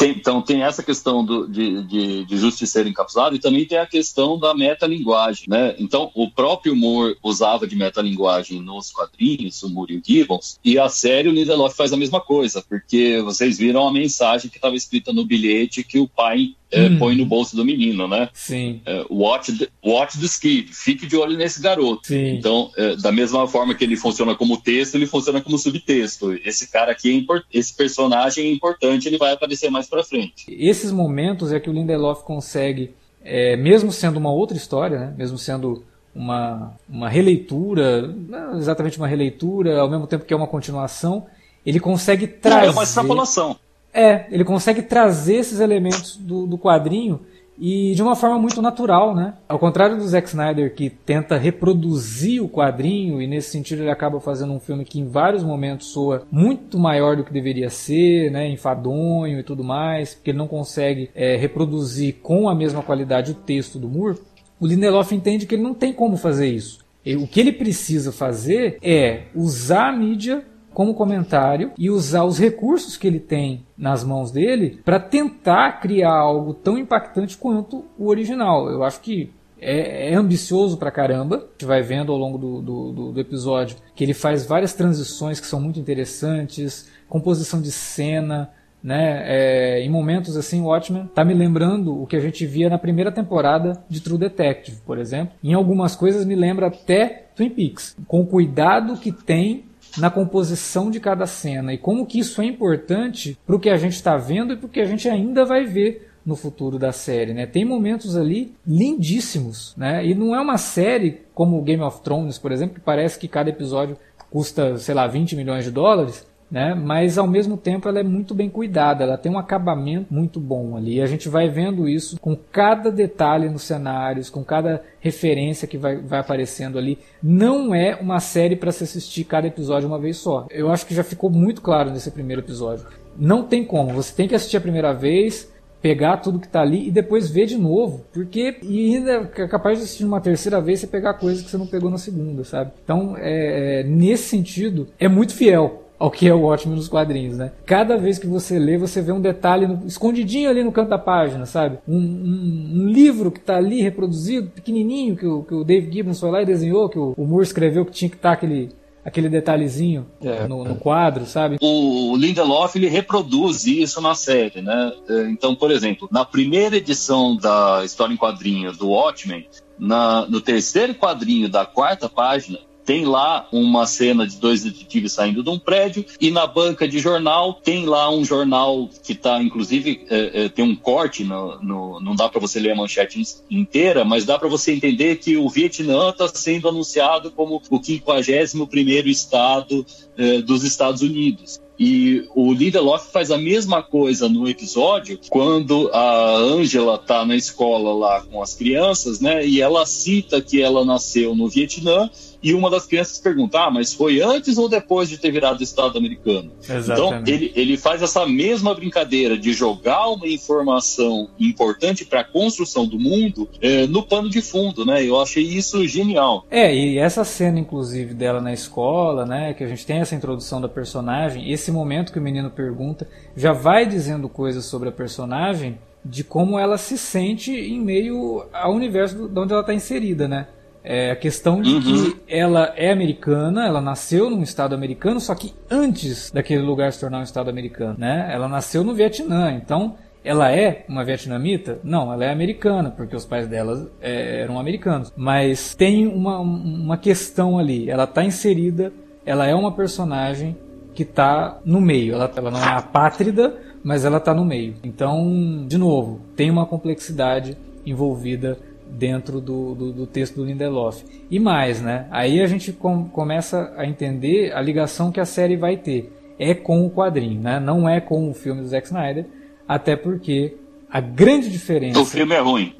Então tem essa questão do, de, de, de justiceiro encapsulado e também tem a questão da metalinguagem, né? Então o próprio Moore usava de metalinguagem nos quadrinhos, o Moore e o Gibbons, e a série o Lindelof faz a mesma coisa, porque vocês viram a mensagem que estava escrita no bilhete que o pai é, hum. põe no bolso do menino, né? Sim. É, watch, the, watch the kid, fique de olho nesse garoto. Sim. Então, é, da mesma forma que ele funciona como texto, ele funciona como subtexto. Esse cara aqui, é esse personagem é importante, ele vai aparecer mais pra frente. Esses momentos é que o Lindelof consegue, é, mesmo sendo uma outra história, né? mesmo sendo uma, uma releitura, não exatamente uma releitura, ao mesmo tempo que é uma continuação, ele consegue trazer. É uma extrapolação. É, ele consegue trazer esses elementos do, do quadrinho e de uma forma muito natural, né? Ao contrário do Zack Snyder que tenta reproduzir o quadrinho e nesse sentido ele acaba fazendo um filme que em vários momentos soa muito maior do que deveria ser, né? Enfadonho e tudo mais, porque ele não consegue é, reproduzir com a mesma qualidade o texto do Moore. O Lindelof entende que ele não tem como fazer isso. O que ele precisa fazer é usar a mídia como comentário e usar os recursos que ele tem nas mãos dele para tentar criar algo tão impactante quanto o original. Eu acho que é, é, ambicioso pra caramba. A gente vai vendo ao longo do, do, do, episódio que ele faz várias transições que são muito interessantes, composição de cena, né? É, em momentos assim, Watchmen tá me lembrando o que a gente via na primeira temporada de True Detective, por exemplo. Em algumas coisas me lembra até Twin Peaks, com o cuidado que tem na composição de cada cena e como que isso é importante para o que a gente está vendo e para o que a gente ainda vai ver no futuro da série, né? Tem momentos ali lindíssimos, né? E não é uma série como Game of Thrones, por exemplo, que parece que cada episódio custa, sei lá, 20 milhões de dólares né? Mas ao mesmo tempo ela é muito bem cuidada, ela tem um acabamento muito bom ali. E a gente vai vendo isso com cada detalhe nos cenários, com cada referência que vai, vai aparecendo ali. Não é uma série para se assistir cada episódio uma vez só. Eu acho que já ficou muito claro nesse primeiro episódio. Não tem como, você tem que assistir a primeira vez, pegar tudo que está ali e depois ver de novo, porque e ainda é capaz de assistir uma terceira vez você pegar coisas que você não pegou na segunda, sabe? Então, é, é, nesse sentido, é muito fiel ao que é o Watchmen nos quadrinhos, né? Cada vez que você lê, você vê um detalhe no, escondidinho ali no canto da página, sabe? Um, um, um livro que está ali reproduzido, pequenininho, que o, que o Dave Gibbons foi lá e desenhou, que o, o Moore escreveu que tinha que estar tá aquele aquele detalhezinho é, no, no, quadro, sabe? O Lindelof ele reproduz isso na série, né? É, então, por exemplo, na primeira edição da história em quadrinhos do Watchmen, na, no terceiro quadrinho da quarta página, tem lá uma cena de dois detetives saindo de um prédio e na banca de jornal tem lá um jornal que está, inclusive, é, é, tem um corte, no, no não dá para você ler a manchete inteira, mas dá para você entender que o Vietnã está sendo anunciado como o 51 primeiro estado é, dos Estados Unidos. E o Lindelof faz a mesma coisa no episódio quando a Angela tá na escola lá com as crianças, né? E ela cita que ela nasceu no Vietnã e uma das crianças pergunta: ah, mas foi antes ou depois de ter virado Estado americano? Então, Exatamente. Então, ele, ele faz essa mesma brincadeira de jogar uma informação importante para a construção do mundo é, no pano de fundo, né? Eu achei isso genial. É, e essa cena, inclusive, dela na escola, né? Que a gente tem essa introdução da personagem, esse momento que o menino pergunta, já vai dizendo coisas sobre a personagem de como ela se sente em meio ao universo de onde ela está inserida, né? É a questão de uhum. que ela é americana, ela nasceu num estado americano, só que antes daquele lugar se tornar um estado americano, né? Ela nasceu no Vietnã, então ela é uma vietnamita? Não, ela é americana, porque os pais dela é, eram americanos. Mas tem uma, uma questão ali, ela está inserida, ela é uma personagem que está no meio. Ela, ela não é apátrida, mas ela está no meio. Então, de novo, tem uma complexidade envolvida dentro do, do, do, texto do Lindelof. E mais, né? Aí a gente com, começa a entender a ligação que a série vai ter. É com o quadrinho, né? Não é com o filme do Zack Snyder, até porque a grande diferença... O filme é ruim.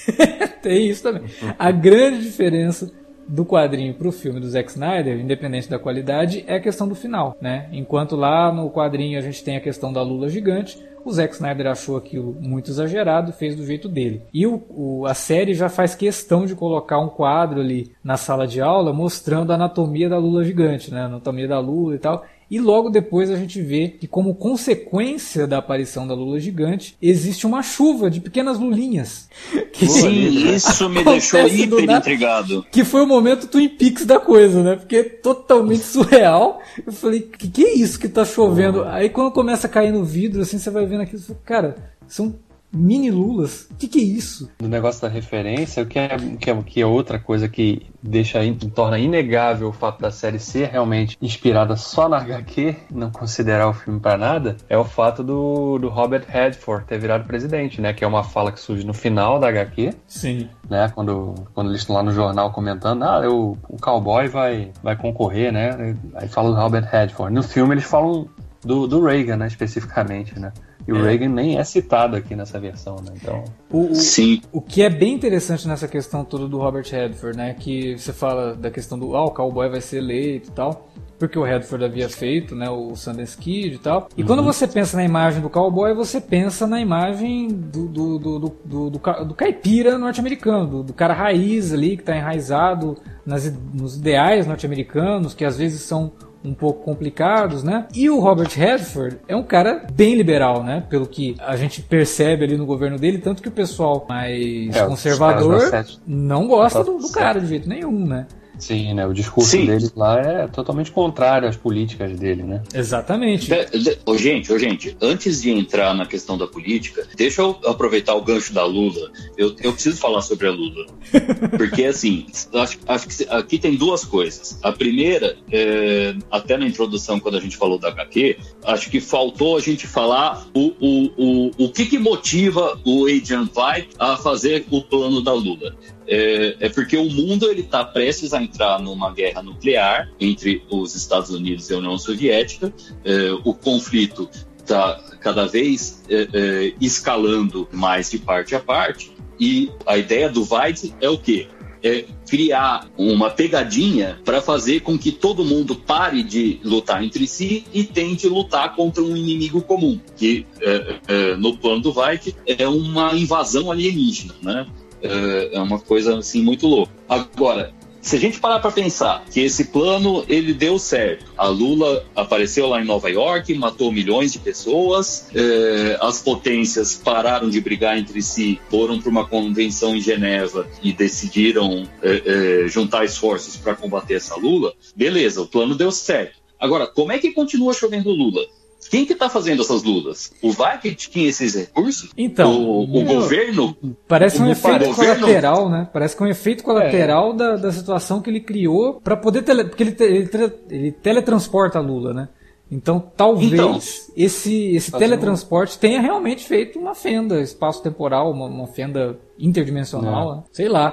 Tem isso também. A grande diferença do quadrinho para o filme do Zack Snyder, independente da qualidade, é a questão do final, né? Enquanto lá no quadrinho a gente tem a questão da Lula gigante, o Zack Snyder achou aquilo muito exagerado fez do jeito dele. E o, o, a série já faz questão de colocar um quadro ali na sala de aula mostrando a anatomia da Lula gigante, né? A anatomia da Lula e tal. E logo depois a gente vê que, como consequência da aparição da lula gigante, existe uma chuva de pequenas lulinhas. Que Sim, isso me deixou hiper intrigado. Que foi o momento Twin Peaks da coisa, né? Porque é totalmente surreal. Eu falei, que que é isso que tá chovendo? Aí quando começa a cair no vidro, assim, você vai vendo aquilo, cara, são mini lulas. O que, que, é isso? No negócio da referência, o que é, que é, que é outra coisa que deixa torna inegável o fato da série ser realmente inspirada só na HQ, não considerar o filme para nada, é o fato do, do Robert Redford ter virado presidente, né? Que é uma fala que surge no final da HQ. Sim. Né? Quando, quando eles estão lá no jornal comentando, ah, o, o cowboy vai, vai concorrer, né? Aí fala do Robert Redford. No filme eles falam do, do Reagan, né? Especificamente, né? E o é. Reagan nem é citado aqui nessa versão, né? Então. O, o, Sim. O que é bem interessante nessa questão toda do Robert Redford, né? Que você fala da questão do ah, o cowboy vai ser eleito e tal. Porque o Redford havia feito, né? O Sundance Kid e tal. E uhum. quando você pensa na imagem do cowboy, você pensa na imagem do, do, do, do, do, do, do caipira norte-americano, do, do, cara raiz ali, que está enraizado nas, nos ideais norte-americanos, que às vezes são um pouco complicados, né? E o Robert Redford é um cara bem liberal, né? Pelo que a gente percebe ali no governo dele, tanto que o pessoal mais é, conservador não gosta do, do cara de jeito nenhum, né? Sim, né? O discurso Sim. dele lá é totalmente contrário às políticas dele, né? Exatamente. De, de, oh, gente, oh, gente, antes de entrar na questão da política, deixa eu aproveitar o gancho da Lula. Eu, eu preciso falar sobre a Lula. Porque, assim, acho, acho que aqui tem duas coisas. A primeira, é, até na introdução, quando a gente falou da HQ, acho que faltou a gente falar o, o, o, o que, que motiva o Adrian White a fazer o plano da Lula é, é porque o mundo ele está prestes a entrar numa guerra nuclear entre os Estados Unidos e a União Soviética. É, o conflito está cada vez é, é, escalando mais de parte a parte. E a ideia do Weitz é o quê? É criar uma pegadinha para fazer com que todo mundo pare de lutar entre si e tente lutar contra um inimigo comum, que é, é, no plano do Weitz é uma invasão alienígena, né? É, é uma coisa assim muito louca. Agora, se a gente parar para pensar que esse plano ele deu certo, a Lula apareceu lá em Nova York, matou milhões de pessoas, é, as potências pararam de brigar entre si, foram para uma convenção em Geneva e decidiram é, juntar esforços para combater essa Lula, beleza, o plano deu certo. Agora, como é que continua chovendo Lula? Quem que está fazendo essas lutas? O VAC tinha esses recursos? Então, o, o meu, governo? Parece um efeito colateral, né? Parece que é um efeito colateral é. da, da situação que ele criou para poder tele, porque ele, ele, ele teletransporta a Lula, né? Então, talvez então, esse, esse teletransporte tenha realmente feito uma fenda espaço-temporal, uma, uma, fenda interdimensional, né? sei lá.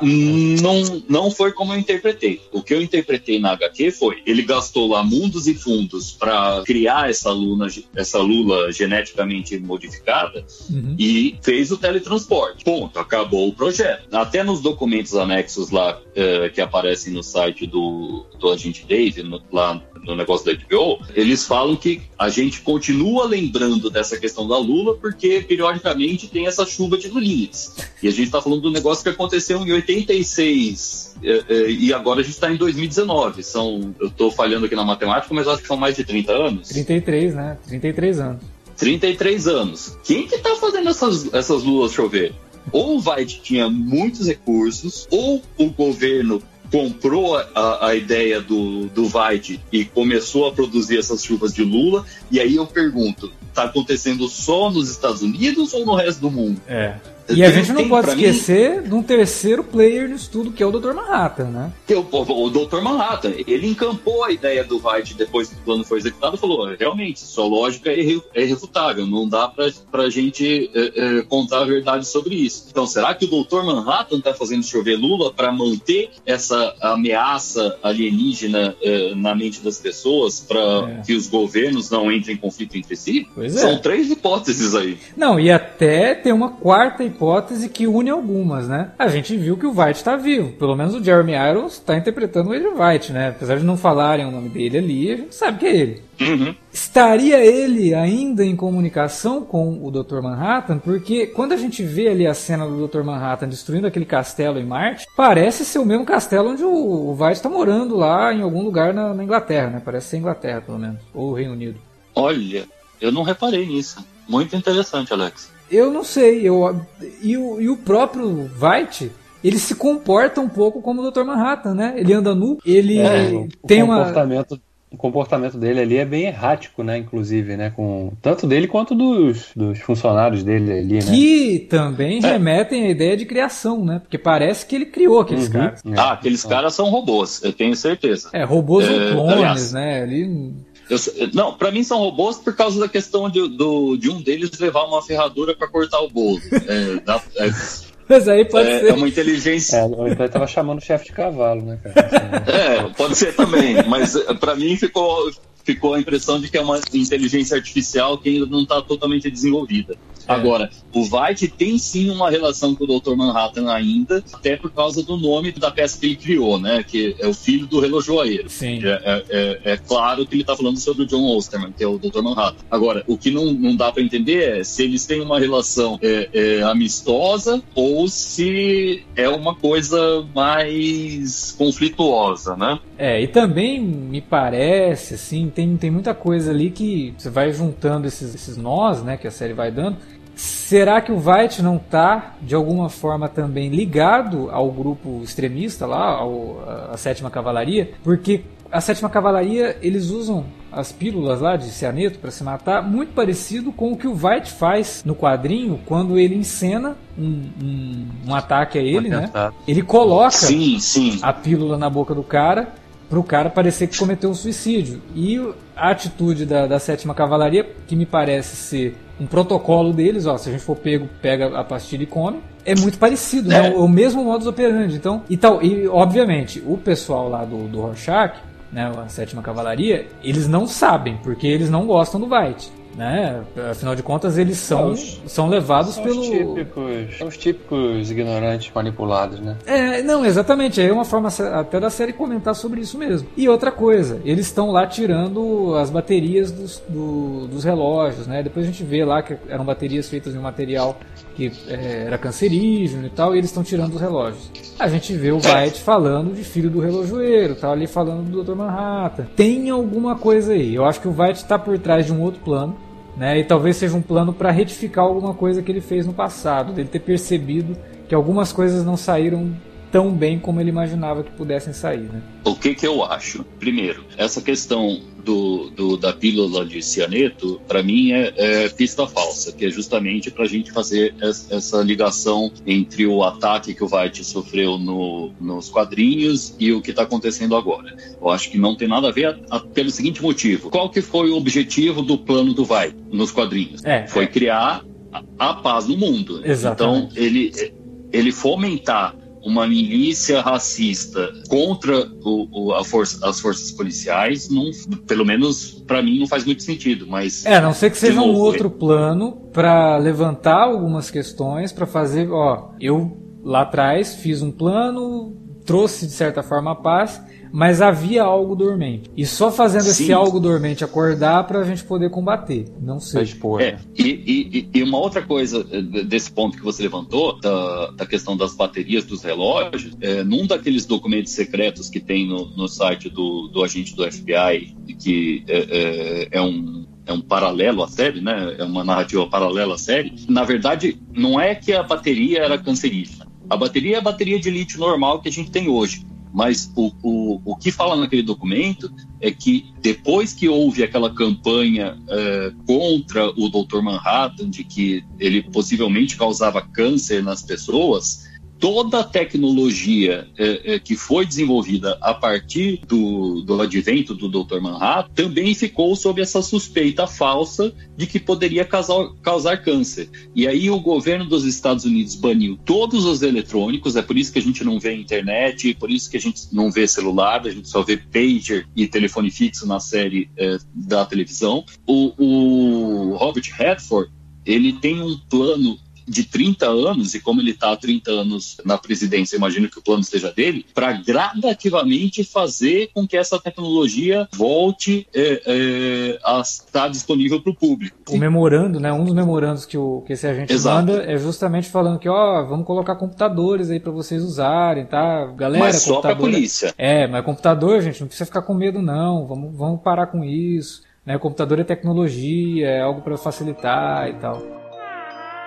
Não, não foi como eu interpretei. O que eu interpretei na HQ foi: ele gastou lá mundos e fundos para criar essa lula, essa lula geneticamente modificada uhum. e fez o teletransporte. Ponto, acabou o projeto. Até nos documentos anexos lá uh, que aparecem no site do, do agente Dave, no, lá no negócio da HBO, eles falam que a gente continua lembrando dessa questão da Lula porque periodicamente tem essa chuva de lulinhas. E a gente está falando do negócio que aconteceu em 86 é, é, e agora a gente está em 2019. São, eu estou falhando aqui na matemática, mas acho que são mais de 30 anos. 33, né? 33 anos. 33 anos. Quem que tá fazendo essas, essas luas chover? Ou o White tinha muitos recursos, ou o governo comprou a, a ideia do, do White e começou a produzir essas chuvas de Lula. E aí eu pergunto, está acontecendo só nos Estados Unidos ou no resto do mundo? É. E a gente não pode esquecer mim... de um terceiro player nisso tudo, que é o Dr. Manhattan, né? O, o Dr. Manhattan, ele encampou a ideia do White depois que o plano foi executado e falou: realmente, sua lógica é, é irrefutável, não dá pra, pra gente é, é, contar a verdade sobre isso. Então, será que o Dr. Manhattan tá fazendo chover Lula para manter essa ameaça alienígena é, na mente das pessoas, para é. que os governos não entrem em conflito entre si? São três hipóteses aí. Não, e até tem uma quarta hipótese hipótese que une algumas, né? A gente viu que o White está vivo. Pelo menos o Jeremy Irons está interpretando o Adrian White, né? Apesar de não falarem o nome dele ali, a gente sabe que é ele. Uhum. Estaria ele ainda em comunicação com o Dr. Manhattan? Porque quando a gente vê ali a cena do Dr. Manhattan destruindo aquele castelo em Marte, parece ser o mesmo castelo onde o, White está morando lá em algum lugar na, na Inglaterra, né? Parece ser Inglaterra, pelo menos. Ou o Reino Unido. Olha, eu não reparei nisso. Muito interessante, Alex. Eu não sei. Eu, e, o, e o próprio White, ele se comporta um pouco como o Dr. Manhattan, né? Ele anda nu, ele é, tem o comportamento, uma. O comportamento dele ali é bem errático, né? Inclusive, né? Com, tanto dele quanto dos, dos funcionários dele ali, né? Que também é. remetem à ideia de criação, né? Porque parece que ele criou aqueles uhum. caras. É. Ah, aqueles caras são robôs, eu tenho certeza. É, robôs é, ou clones, aliás, né? Ele eu, não, para mim são robôs por causa da questão de, do, de um deles levar uma ferradura para cortar o bolo. É, dá, é, Mas aí pode é, ser. É uma inteligência. É, então ele tava chamando o chefe de cavalo, né, cara? é, pode ser também. Mas é, para mim ficou, ficou a impressão de que é uma inteligência artificial que ainda não está totalmente desenvolvida. É. Agora, o White tem sim uma relação com o Dr. Manhattan ainda, até por causa do nome da peça que ele criou, né? Que é o filho do relojoeiro. Sim. É, é, é, é claro que ele está falando sobre o John Osterman, que é o Dr. Manhattan. Agora, o que não, não dá para entender é se eles têm uma relação é, é, amistosa ou se é uma coisa mais conflituosa, né? É, e também me parece, assim, tem, tem muita coisa ali que você vai juntando esses, esses nós, né, que a série vai dando. Será que o White não está, de alguma forma, também ligado ao grupo extremista lá, ao, a, a Sétima Cavalaria? Porque a Sétima Cavalaria, eles usam as pílulas lá de cianeto para se matar, muito parecido com o que o White faz no quadrinho quando ele encena um, um, um ataque a ele, né? Ele coloca sim, sim. a pílula na boca do cara para o cara parecer que cometeu um suicídio. E a atitude da, da sétima cavalaria, que me parece ser um protocolo deles, ó, se a gente for pego, pega a pastilha e come, é muito parecido, né? é. né? O, o mesmo modus operandi. Então, e tal, e obviamente, o pessoal lá do, do Rorschach, né, a sétima cavalaria, eles não sabem, porque eles não gostam do White né? Afinal de contas, eles são, os, são levados são pelo. Os típicos, são os típicos ignorantes manipulados, né? É, não, exatamente. É uma forma até da série comentar sobre isso mesmo. E outra coisa, eles estão lá tirando as baterias dos, do, dos relógios, né? Depois a gente vê lá que eram baterias feitas de um material que é, era cancerígeno e tal, e eles estão tirando os relógios. A gente vê o White falando de filho do relojoeiro, tá ali falando do Dr. Manhattan. Tem alguma coisa aí. Eu acho que o White está por trás de um outro plano né? E talvez seja um plano para retificar alguma coisa que ele fez no passado, dele ter percebido que algumas coisas não saíram tão bem como ele imaginava que pudessem sair, né? O que que eu acho? Primeiro, essa questão do, do da pílula de cianeto, para mim é, é, pista falsa, que é justamente para a gente fazer essa ligação entre o ataque que o White sofreu no, nos quadrinhos e o que está acontecendo agora. Eu acho que não tem nada a ver a, a, pelo seguinte motivo: qual que foi o objetivo do plano do White nos quadrinhos? É, foi criar a, a, paz no mundo. Exatamente. Então ele ele fomentar uma milícia racista contra o, o, força, as forças policiais, não, pelo menos para mim não faz muito sentido. Mas é, a não ser que seja novo, um outro plano para levantar algumas questões, para fazer, ó, eu lá atrás fiz um plano, trouxe de certa forma a paz mas havia algo dormente. E só fazendo Sim. esse algo dormente acordar para a gente poder combater. Não sei. Expor, é, e, e, e, uma outra coisa eh, desse ponto que você levantou, da, da questão das baterias dos relógios, é, num daqueles documentos secretos que tem no, no site do, do agente do FBI, que é, é, é um é um paralelo à série, né? É uma narrativa paralela à série. Na verdade, não é que a bateria era cancerígena. A bateria é a bateria de lítio normal que a gente tem hoje. Mas o, o, o que fala naquele documento é que depois que houve aquela campanha é, contra o Dr. Manhattan, de que ele possivelmente causava câncer nas pessoas, toda a tecnologia é, é, que foi desenvolvida a partir do, do advento do Dr. Manhattan também ficou sob essa suspeita falsa de que poderia causar, causar câncer. E aí o governo dos Estados Unidos baniu todos os eletrônicos, é por isso que a gente não vê internet, por isso que a gente não vê celular, a gente só vê pager e telefone fixo na série é, da televisão. O, o Robert Redford ele tem um plano de 30 anos, e como ele está há 30 anos na presidência, imagino que o plano seja dele, para gradativamente fazer com que essa tecnologia volte é, é, a estar disponível para o público. O memorando, né, um dos memorandos que, o, que esse agente Exato. manda é justamente falando que, ó, vamos colocar computadores aí para vocês usarem, tá? Galera, mas só para polícia. É, mas computador, gente, não precisa ficar com medo não, vamos, vamos parar com isso. Né? Computador é tecnologia, é algo para facilitar e tal.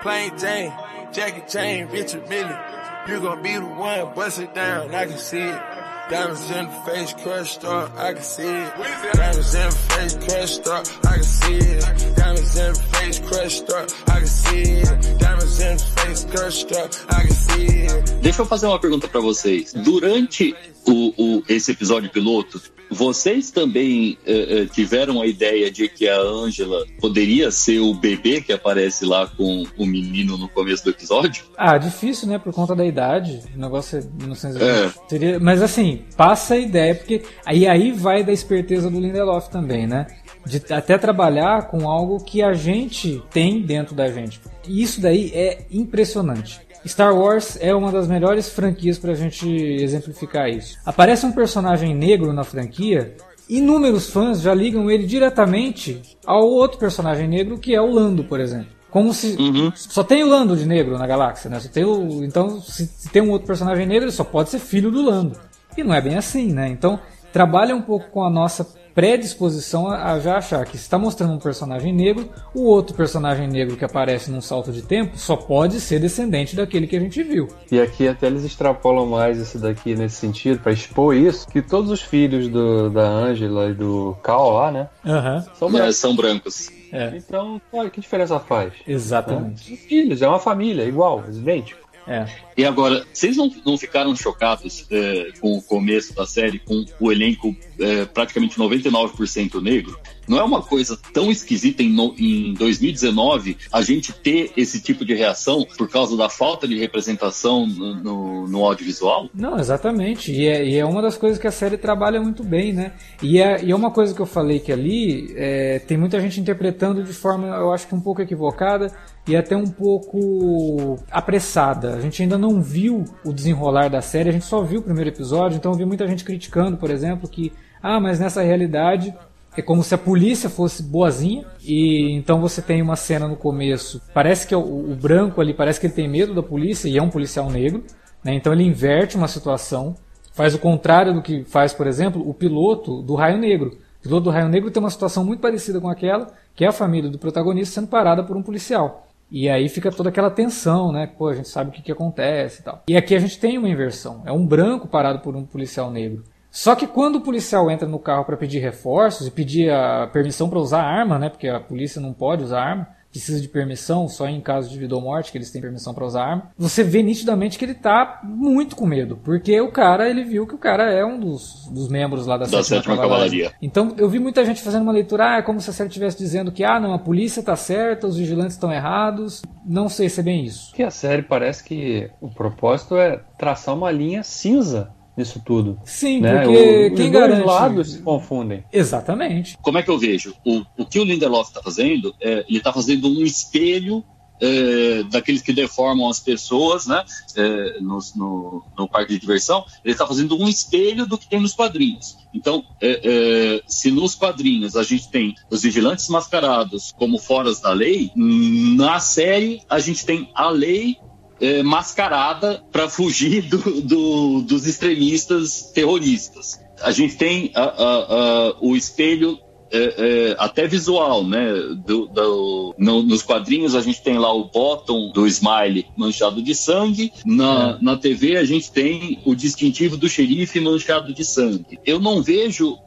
Plain Jane, Jackie Richard Mille. You gon' be the one, bust it down, I can see it. Diamonds in the face, crushed up, I can see it. Diamonds in the face, crushed up, I can see it. Diamonds in the face, crushed up, I can see it. Diamonds in the face, crushed up, I can see it. Deixa eu fazer uma pergunta para vocês. Durante o, o, esse episódio piloto, vocês também eh, tiveram a ideia de que a Angela poderia ser o bebê que aparece lá com o menino no começo do episódio? Ah, difícil, né? Por conta da idade. O negócio é 1920. É. Seria... Mas assim, passa a ideia, porque aí, aí vai da esperteza do Lindelof também, né? de até trabalhar com algo que a gente tem dentro da gente. E isso daí é impressionante. Star Wars é uma das melhores franquias para a gente exemplificar isso. Aparece um personagem negro na franquia, inúmeros fãs já ligam ele diretamente ao outro personagem negro que é o Lando, por exemplo. Como se uhum. só tem o Lando de negro na galáxia, né? Só tem o, então, se, se tem um outro personagem negro, ele só pode ser filho do Lando. E não é bem assim, né? Então, trabalha um pouco com a nossa predisposição a, já achar que se está mostrando um personagem negro, o outro personagem negro que aparece num salto de tempo só pode ser descendente daquele que a gente viu. E aqui até eles extrapolam mais isso daqui nesse sentido, para expor isso, que todos os filhos do, da Angela e do Cal lá, né? Uhum. São, brancos. É, são brancos. É. Então, que diferença faz? Exatamente. É. Filhos, é uma família, igual, idêntico. É. E agora, vocês não, não ficaram chocados é, com o começo da série, com o elenco é, praticamente 99% negro? Não é uma coisa tão esquisita em, no, em 2019 a gente ter esse tipo de reação por causa da falta de representação no, no, no audiovisual? Não, exatamente. E é, e é, uma das coisas que a série trabalha muito bem, né? E é, e é uma coisa que eu falei que ali é, tem muita gente interpretando de forma, eu acho que um pouco equivocada e até um pouco apressada. A gente ainda não viu o desenrolar da série, a gente só viu o primeiro episódio, então eu vi muita gente criticando, por exemplo, que ah, mas nessa realidade é como se a polícia fosse boazinha e então você tem uma cena no começo. Parece que o, o branco ali parece que ele tem medo da polícia e é um policial negro, né? Então ele inverte uma situação, faz o contrário do que faz, por exemplo, o piloto do Raio Negro. O piloto do Raio Negro tem uma situação muito parecida com aquela, que é a família do protagonista sendo parada por um policial. E aí fica toda aquela tensão, né? Pô, a gente sabe o que, que acontece e tal. E aqui a gente tem uma inversão. É um branco parado por um policial negro. Só que quando o policial entra no carro para pedir reforços e pedir a permissão para usar arma, né? Porque a polícia não pode usar arma, precisa de permissão só em caso de vida ou morte que eles têm permissão para usar arma. Você vê nitidamente que ele tá muito com medo, porque o cara, ele viu que o cara é um dos, dos membros lá da, da sétima, sétima cavalaria. cavalaria. Então, eu vi muita gente fazendo uma leitura, ah, é como se a série estivesse dizendo que ah, não, a polícia tá certa, os vigilantes estão errados. Não sei se é bem isso. Que a série parece que o propósito é traçar uma linha cinza nisso tudo. Sim, né? porque o, quem os garante... Os lados se confundem. Exatamente. Como é que eu vejo? O, o que o Lindelof está fazendo, é, ele está fazendo um espelho é, daqueles que deformam as pessoas né, é, no, no, no, parque de diversão, ele está fazendo um espelho do que tem nos quadrinhos. Então, é, é, se nos quadrinhos a gente tem os vigilantes mascarados como foras da lei, na série a gente tem a lei é, mascarada para fugir do, do, dos extremistas terroristas. A gente tem a, a, a, o espelho é, é, até visual, né? Do, do, no, nos quadrinhos a gente tem lá o bottom do smile manchado de sangue, na, é. na TV a gente tem o distintivo do xerife manchado de sangue. Eu não vejo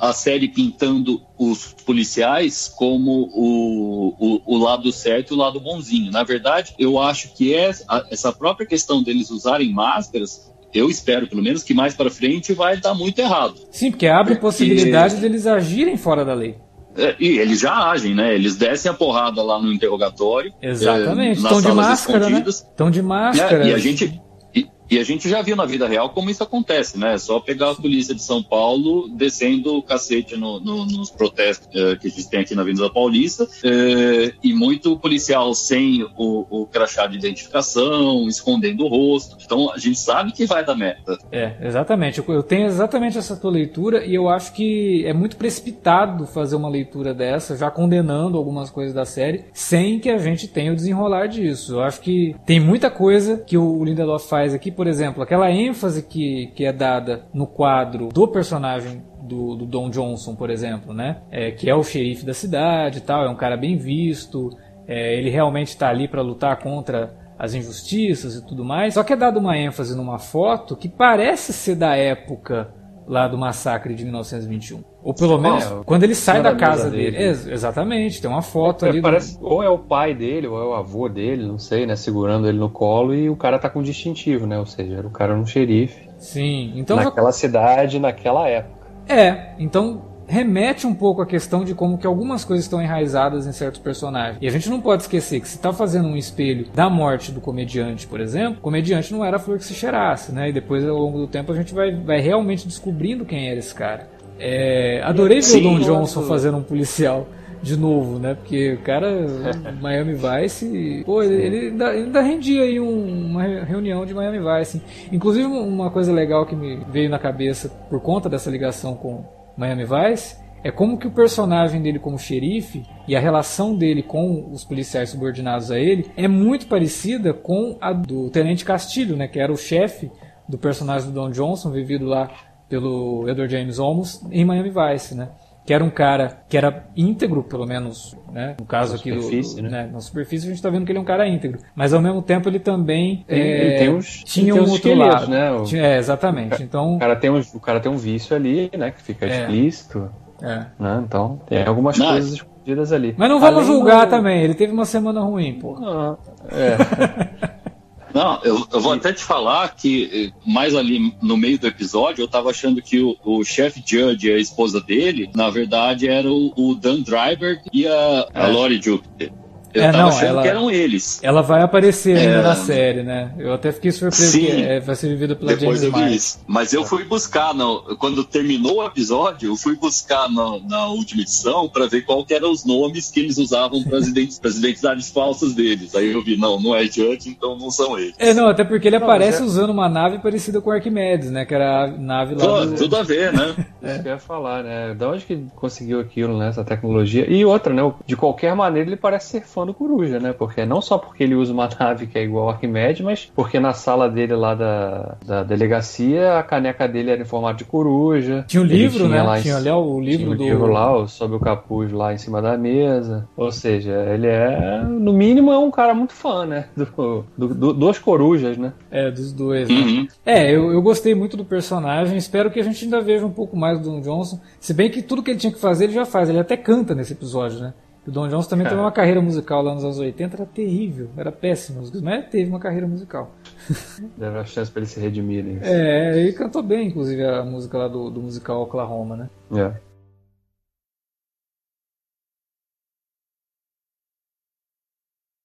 a série pintando os policiais como o, o, o, lado certo e o lado bonzinho. Na verdade, eu acho que é essa própria questão deles usarem máscaras. Eu espero, pelo menos, que mais para frente vai dar muito errado. Sim, porque abre porque... possibilidade deles agirem fora da lei. É, e eles já agem, né? Eles descem a porrada lá no interrogatório. Exatamente. Estão é, de máscara, né? Estão de máscara. É, e a gente, e a gente já viu na vida real como isso acontece, né? É só pegar a polícia de São Paulo descendo o cacete no, no, nos protestos é, que a gente tem aqui na Avenida Paulista, é, e muito policial sem o, o crachá de identificação, escondendo o rosto. Então a gente sabe que vai dar merda. É, exatamente. Eu tenho exatamente essa tua leitura e eu acho que é muito precipitado fazer uma leitura dessa, já condenando algumas coisas da série, sem que a gente tenha o desenrolar disso. Eu acho que tem muita coisa que o Lindelof faz aqui, por exemplo, aquela ênfase que, que é dada no quadro do personagem do, do Don Johnson, por exemplo, né? É, que é o xerife da cidade e tal, é um cara bem visto, é, ele realmente está ali para lutar contra as injustiças e tudo mais. Só que é dado uma ênfase numa foto que parece ser da época lá do massacre de 1921. Ou pelo menos quando ele sai da casa dele. dele. Ex exatamente, tem uma foto é, ali. Parece, do... Ou é o pai dele, ou é o avô dele, não sei, né? Segurando ele no colo e o cara tá com distintivo, né? Ou seja, o cara era um xerife. Sim, então. Naquela já... cidade, naquela época. É, então remete um pouco à questão de como que algumas coisas estão enraizadas em certos personagens. E a gente não pode esquecer que se está fazendo um espelho da morte do comediante, por exemplo, o comediante não era a flor que se cheirasse, né? E depois, ao longo do tempo, a gente vai, vai realmente descobrindo quem era esse cara. É, adorei ver Sim, o Don Johnson fazendo um policial de novo, né? Porque o cara, Miami Vice, pô, ele, ele, ainda, ainda rendia aí um, uma reunião de Miami Vice. Inclusive, uma coisa legal que me veio na cabeça por conta dessa ligação com Miami Vice é como que o personagem dele como xerife e a relação dele com os policiais subordinados a ele é muito parecida com a do Tenente Castilho, né? Que era o chefe do personagem do Don Johnson, vivido lá pelo Edward James Olmos em Miami Vice, né? que era um cara que era íntegro, pelo menos, né? No caso na aqui do, do né? né? na superfície a gente está vendo que ele é um cara íntegro, mas ao mesmo tempo ele também ele, é, ele tem uns, tinha tem um outro lado, né? O, é, exatamente. Então o cara tem um, o cara tem um vício ali, né? Que fica é, explícito. É. Né? Então tem algumas coisas escondidas ali. Mas não vamos Além julgar do... também. Ele teve uma semana ruim, pô. Ah, é. Não, eu, eu, vou até te falar que eh, mais ali no meio do episódio eu tava achando que o, o chefe Judge e a esposa dele, na verdade, era o, o Dan Driver e a, a é. Lori Jupiter. Eu é, tava não, achando ela, que eram eles. Ela vai aparecer ainda é... na série, né? Eu até fiquei surpreso Sim, que é, vai ser vivida pela depois James eu vi isso. Mas eu fui buscar, no, quando terminou o episódio, eu fui buscar no, na última edição para ver qual eram os nomes que eles usavam para as identidades falsas deles. Aí eu vi, não, não é Judge, então não são eles. É, não, até porque ele não, aparece é... usando uma nave parecida com Arquimedes, né? Que era a nave lá Pô, do... Tudo a ver, né? é. Isso que eu ia falar, né? Da onde que conseguiu aquilo, né? Essa tecnologia. E outra, né? De qualquer maneira, ele parece ser fã do Coruja, né? Porque não só porque ele usa uma nave que é igual ao Arquimedes, mas porque na sala dele lá da, da delegacia, a caneca dele era em formato de coruja. Tinha um livro, tinha né? Lá tinha ali o livro tinha do. livro lá, sob o capuz lá em cima da mesa. Ou seja, ele é, no mínimo, é um cara muito fã, né? Do, do, do dos corujas, né? É, dos dois. Né? Uhum. É, eu, eu gostei muito do personagem. Espero que a gente ainda veja um pouco mais do Don Johnson. Se bem que tudo que ele tinha que fazer, ele já faz. Ele até canta nesse episódio, né? O Don Jones também teve uma carreira musical lá nos anos 80, era terrível, era péssimo, mas teve uma carreira musical. Deve a chance para ele se redimir. É, ele cantou bem, inclusive, a música lá do, do musical Oklahoma, né? É.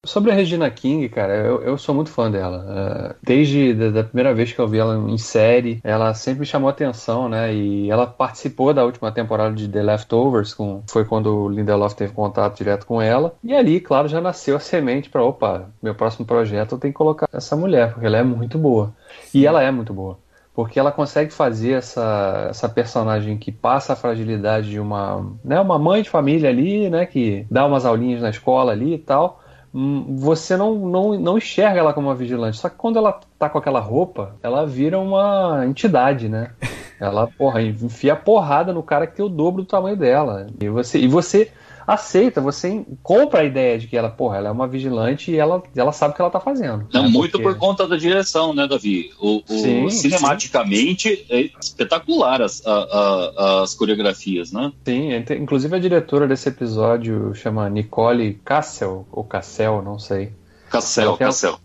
Sobre a Regina King, cara, eu, eu sou muito fã dela. Uh, desde a da primeira vez que eu vi ela em série, ela sempre chamou atenção, né? E ela participou da última temporada de The Leftovers, com, foi quando o Lindelof teve contato direto com ela. E ali, claro, já nasceu a semente para, opa, meu próximo projeto eu tenho que colocar essa mulher, porque ela é muito boa. E ela é muito boa porque ela consegue fazer essa, essa personagem que passa a fragilidade de uma, né, uma mãe de família ali, né, que dá umas aulinhas na escola ali e tal, você não, não, não enxerga ela como uma vigilante. Só que quando ela tá com aquela roupa, ela vira uma entidade, né? Ela, porra, enfia porrada no cara que tem o dobro do tamanho dela. E você, e você aceita, você compra a ideia de que ela, porra, ela é uma vigilante e ela, ela sabe o que ela tá fazendo. É né? muito Porque... por conta da direção, né, Davi? O, o sim, cinematicamente sim. é espetacular as, a, a, as coreografias, né? Sim, inclusive a diretora desse episódio chama Nicole Cassel, ou Cassel, não sei. Cassel, Cassel.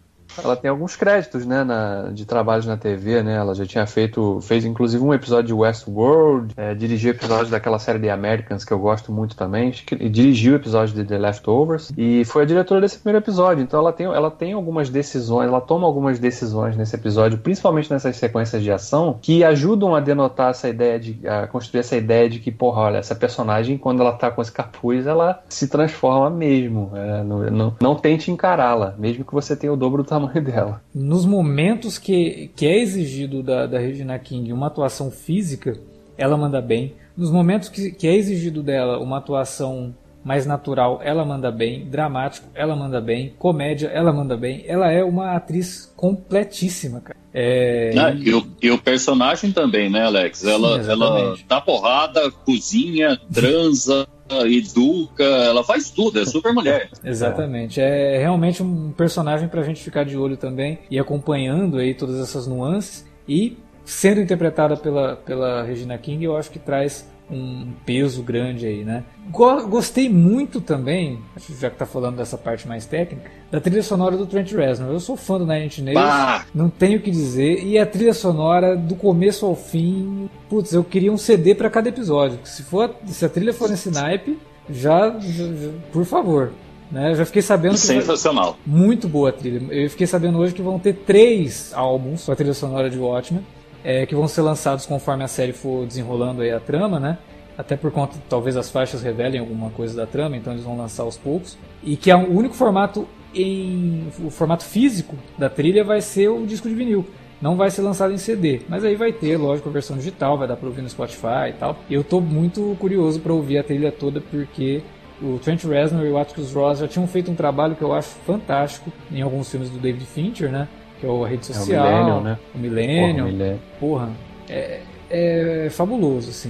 Ela tem alguns créditos, né, na, de trabalhos na TV, né? Ela já tinha feito, fez inclusive um episódio de Westworld, é, dirigiu episódios daquela série The Americans que eu gosto muito também, e dirigiu o episódio de The Leftovers e foi a diretora desse primeiro episódio. Então ela tem, ela tem algumas decisões, ela toma algumas decisões nesse episódio, principalmente nessas sequências de ação, que ajudam a denotar essa ideia de, a construir essa ideia de que, porra, olha, essa personagem quando ela tá com esse capuz, ela se transforma mesmo. É, não, não, não tente encará-la, mesmo que você tenha o dobro do tamanho tamanho dela. Nos momentos que, que é exigido da, da Regina King uma atuação física, ela manda bem. Nos momentos que, que é exigido dela uma atuação mais natural, ela manda bem. Dramático, ela manda bem. Comédia, ela manda bem. Ela é uma atriz completíssima, cara. É... Ah, e, o, e, o, personagem também, né, Alex? Ela, Sim, ela dá porrada, cozinha, transa. Educa, ela faz tudo, é super mulher. Exatamente. É realmente um personagem pra gente ficar de olho também e acompanhando aí todas essas nuances e sendo interpretada pela, pela Regina King, eu acho que traz um peso grande aí, né? Gostei muito também, já que tá falando dessa parte mais técnica, da trilha sonora do Trent Reznor. Eu sou fã do Nine Inch Nails, não tenho o que dizer, e a trilha sonora do começo ao fim, putz, eu queria um CD para cada episódio. Se for, se a trilha for nesse naipe, já, já, já por favor, né? Eu já fiquei sabendo que sensacional, muito boa a trilha. Eu fiquei sabendo hoje que vão ter três álbuns com a trilha sonora de Watchmen é, que vão ser lançados conforme a série for desenrolando a trama, né? Até por conta, talvez as faixas revelem alguma coisa da trama, então eles vão lançar aos poucos. E que é o único formato em. O formato físico da trilha vai ser o disco de vinil. Não vai ser lançado em CD, mas aí vai ter, lógico, a versão digital, vai dar para ouvir no Spotify e tal. Eu tô muito curioso para ouvir a trilha toda porque o Trent Reznor e o Atticus Ross já tinham feito um trabalho que eu acho fantástico em alguns filmes do David Fincher, né? Que é A Rede Social, é o Millennium, né? O Millennium. Porra, Porra é, é, fabuloso, assim.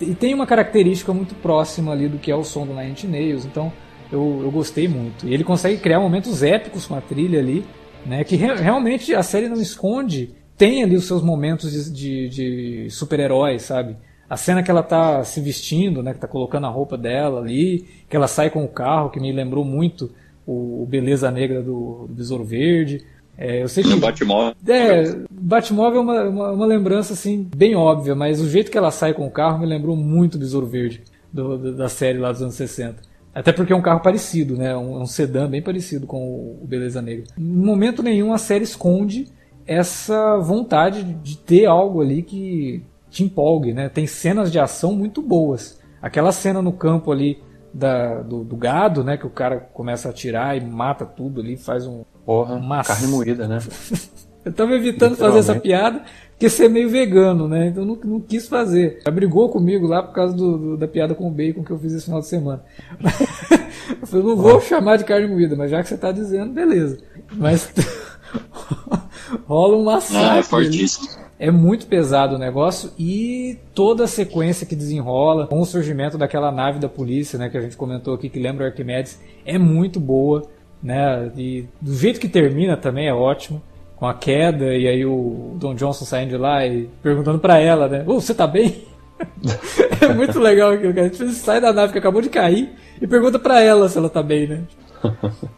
E, e, tem uma característica muito próxima ali do que é o som do Nine Inch Nails, então eu, eu gostei muito. E ele consegue criar momentos épicos com a trilha ali, né? Que re realmente a série não esconde. Tem ali os seus momentos de, de, de super-heróis, sabe? A cena que ela tá se vestindo, né? Que tá colocando a roupa dela ali, que ela sai com o carro, que me lembrou muito o, o Beleza Negra do, do Besouro Verde. É, eu sei que. Batmóvel. É, Batmóvel é uma, uma, uma, lembrança assim, bem óbvia, mas o jeito que ela sai com o carro me lembrou muito o Besouro Verde do, do, da série lá dos anos 60. Até porque é um carro parecido, né? Um, um sedã bem parecido com o Beleza Negra. Em momento nenhum a série esconde essa vontade de ter algo ali que te empolgue, né? Tem cenas de ação muito boas. Aquela cena no campo ali da, do, do, gado, né? Que o cara começa a atirar e mata tudo ali, faz um. Porra, uma... carne moída, né? Eu tava evitando fazer essa piada, porque ser meio vegano, né? Então não, não quis fazer. Ela brigou comigo lá por causa do, do, da piada com o bacon que eu fiz esse final de semana. eu falei, não vou chamar de carne moída, mas já que você tá dizendo, beleza. Mas rola um massacre. Ah, é fortíssimo. É muito pesado o negócio e toda a sequência que desenrola com o surgimento daquela nave da polícia, né, que a gente comentou aqui que lembra o Arquimedes, é muito boa, né? E do jeito que termina também é ótimo com a queda e aí o Don Johnson saindo de lá e perguntando para ela, né? Oh, você tá bem? é muito legal aquilo, cara. A gente sai da nave que acabou de cair e pergunta para ela se ela tá bem, né?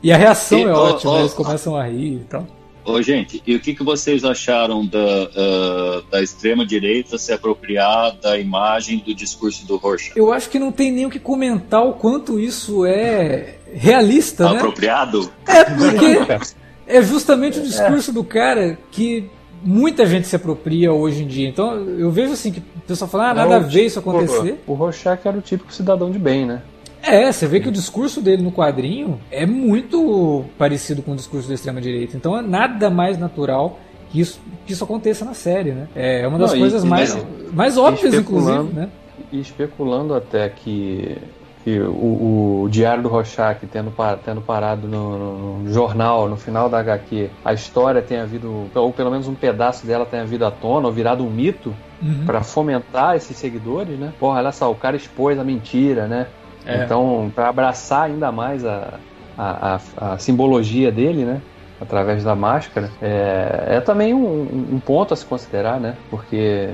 E a reação e, é ó, ótima, ó, eles começam a rir e tal. Ô, gente, e o que, que vocês acharam da, uh, da extrema-direita se apropriar da imagem do discurso do Rorschach? Eu acho que não tem nem o que comentar o quanto isso é realista, Apropriado? né? Apropriado? É, porque é justamente o discurso é. do cara que muita gente se apropria hoje em dia. Então eu vejo assim que o pessoal fala, ah, nada a ver isso acontecer. O Rorschach era o típico cidadão de bem, né? É, você vê que o discurso dele no quadrinho é muito parecido com o discurso da extrema-direita. Então é nada mais natural que isso, que isso aconteça na série, né? É uma das Não, coisas e, mais, mais óbvias, inclusive, né? E especulando até que que o, o, Diário do Rorschach tendo, tendo parado no, no, jornal, no final da HQ, a história tenha havido, ou pelo menos um pedaço dela tenha vindo à tona, ou virado um mito, uhum. para fomentar esses seguidores, né? Porra, olha só, o cara expôs a mentira, né? É. Então, para abraçar ainda mais a, a, a, a, simbologia dele, né? Através da máscara, é, é também um, um ponto a se considerar, né? Porque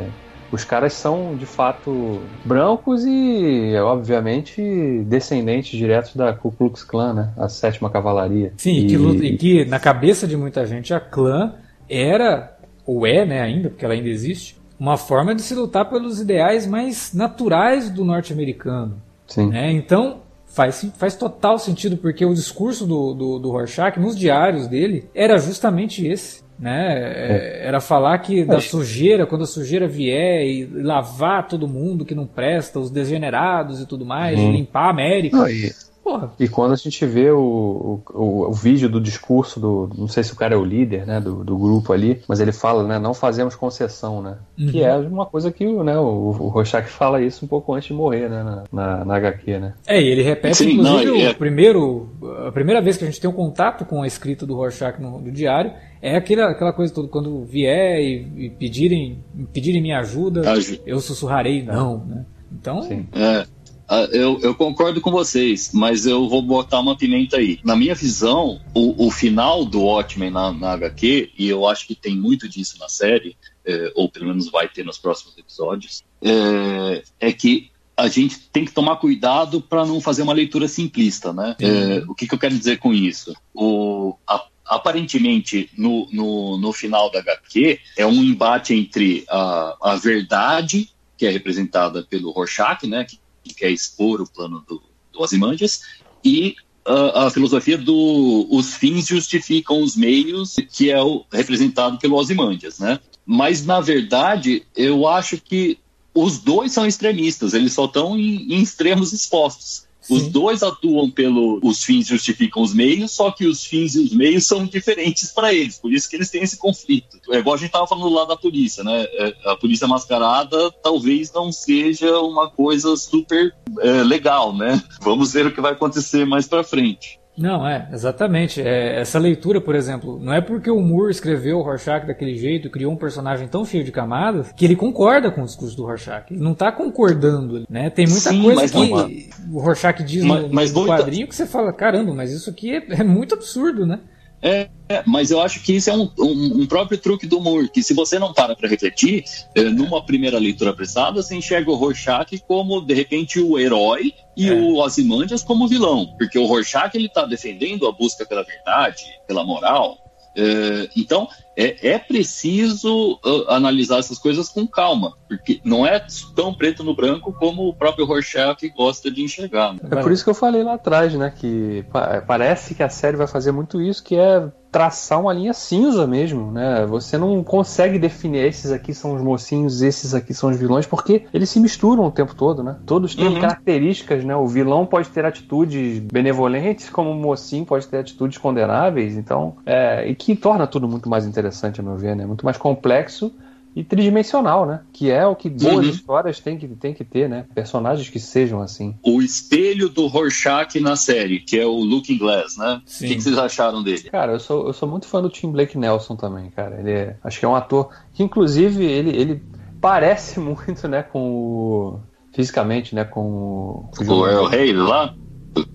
os caras são de fato brancos e, obviamente, descendentes diretos da Ku Klux Klan, né? A sétima cavalaria. Sim, e, que, e que na cabeça de muita gente a clã era, ou é, né, ainda, porque ela ainda existe, uma forma de se lutar pelos ideais mais naturais do norte-americano. Sim. Né? Então, faz, faz total sentido, porque o discurso do, do, do Rorschach, nos diários dele, era justamente esse né? É. Era falar que da sujeira, quando a sujeira vier e lavar todo mundo que não presta, os degenerados e tudo mais, hum. limpar a América. Não, e, Porra. E quando a gente vê o, o, o, vídeo do discurso do. Não sei se o cara é o líder, né? Do, do grupo ali, mas ele fala, né? Não fazemos concessão, né? Uhum. Que é uma coisa que né, o, o Rorschach fala isso um pouco antes de morrer, né? Na, na, na HQ, né? É, e ele repete, Sim, inclusive, não, é... o primeiro. A primeira vez que a gente tem um contato com a escrita do Rorschach no, no diário é aquela, aquela coisa toda, quando vier e, e pedirem, pedirem minha ajuda, eu sussurrarei não, né? Então. Sim. É. Ah, eu, eu, concordo com vocês, mas eu vou botar uma pimenta aí. Na minha visão, o, o final do Watchmen na, na, HQ, e eu acho que tem muito disso na série, é, ou pelo menos vai ter nos próximos episódios, é, é que a gente tem que tomar cuidado para não fazer uma leitura simplista, né? É, o que, que, eu quero dizer com isso? O, a, aparentemente, no, no, no, final da HQ, é um embate entre a, a verdade, que é representada pelo Rorschach, né? Que que quer expor o plano do, do Ozymandias, e a, a filosofia do os fins justificam os meios, que é o representado pelo Ozymandias, né? mas na verdade eu acho que os dois são extremistas, eles só estão em, em extremos expostos. Sim. Os dois atuam pelo os fins justificam os meios, só que os fins e os meios são diferentes para eles, por isso que eles têm esse conflito. É igual a gente estava falando lá da polícia, né? É, a polícia mascarada talvez não seja uma coisa super é, legal, né? Vamos ver o que vai acontecer mais para frente. Não, é, exatamente. É, essa leitura, por exemplo, não é porque o Moore escreveu o Rorschach daquele jeito, criou um personagem tão cheio de camadas, que ele concorda com o discurso do Rorschach. Ele não está concordando, né? Tem muita Sim, coisa que não, o Rorschach diz mas, no, mas no quadrinho que você fala, caramba, mas isso aqui é, é muito absurdo, né? É, mas eu acho que isso é um, um, um, próprio truque do Moore, que se você não para para refletir, é, numa primeira leitura apressada, você enxerga o Rorschach como, de repente, o herói e é. o Ozymandias como vilão, porque o Rorschach ele está defendendo a busca pela verdade, pela moral, é, então, é, é preciso uh, analisar essas coisas com calma, porque não é tão preto no branco como o próprio Rorschach gosta de enxergar. Né? É por isso que eu falei lá atrás, né? Que parece que a série vai fazer muito isso, que é traçar uma linha cinza mesmo, né? Você não consegue definir esses aqui são os mocinhos, esses aqui são os vilões, porque eles se misturam o tempo todo, né? Todos têm uhum. características, né? O vilão pode ter atitudes benevolentes, como o mocinho pode ter atitudes condenáveis, então, é, e que torna tudo muito mais interessante, a meu ver, né? Muito mais complexo e tridimensional, né? Que é o que boas uhum. histórias têm que, têm que ter, né? Personagens que sejam assim. O espelho do Rorschach na série, que é o Looking Glass, né? O que, que, vocês acharam dele? Cara, eu sou, eu sou muito fã do Tim Blake Nelson também, cara. Ele é, acho que é um ator que, inclusive, ele, ele parece muito, né, com o... fisicamente, né, com o... O Earl Haley lá?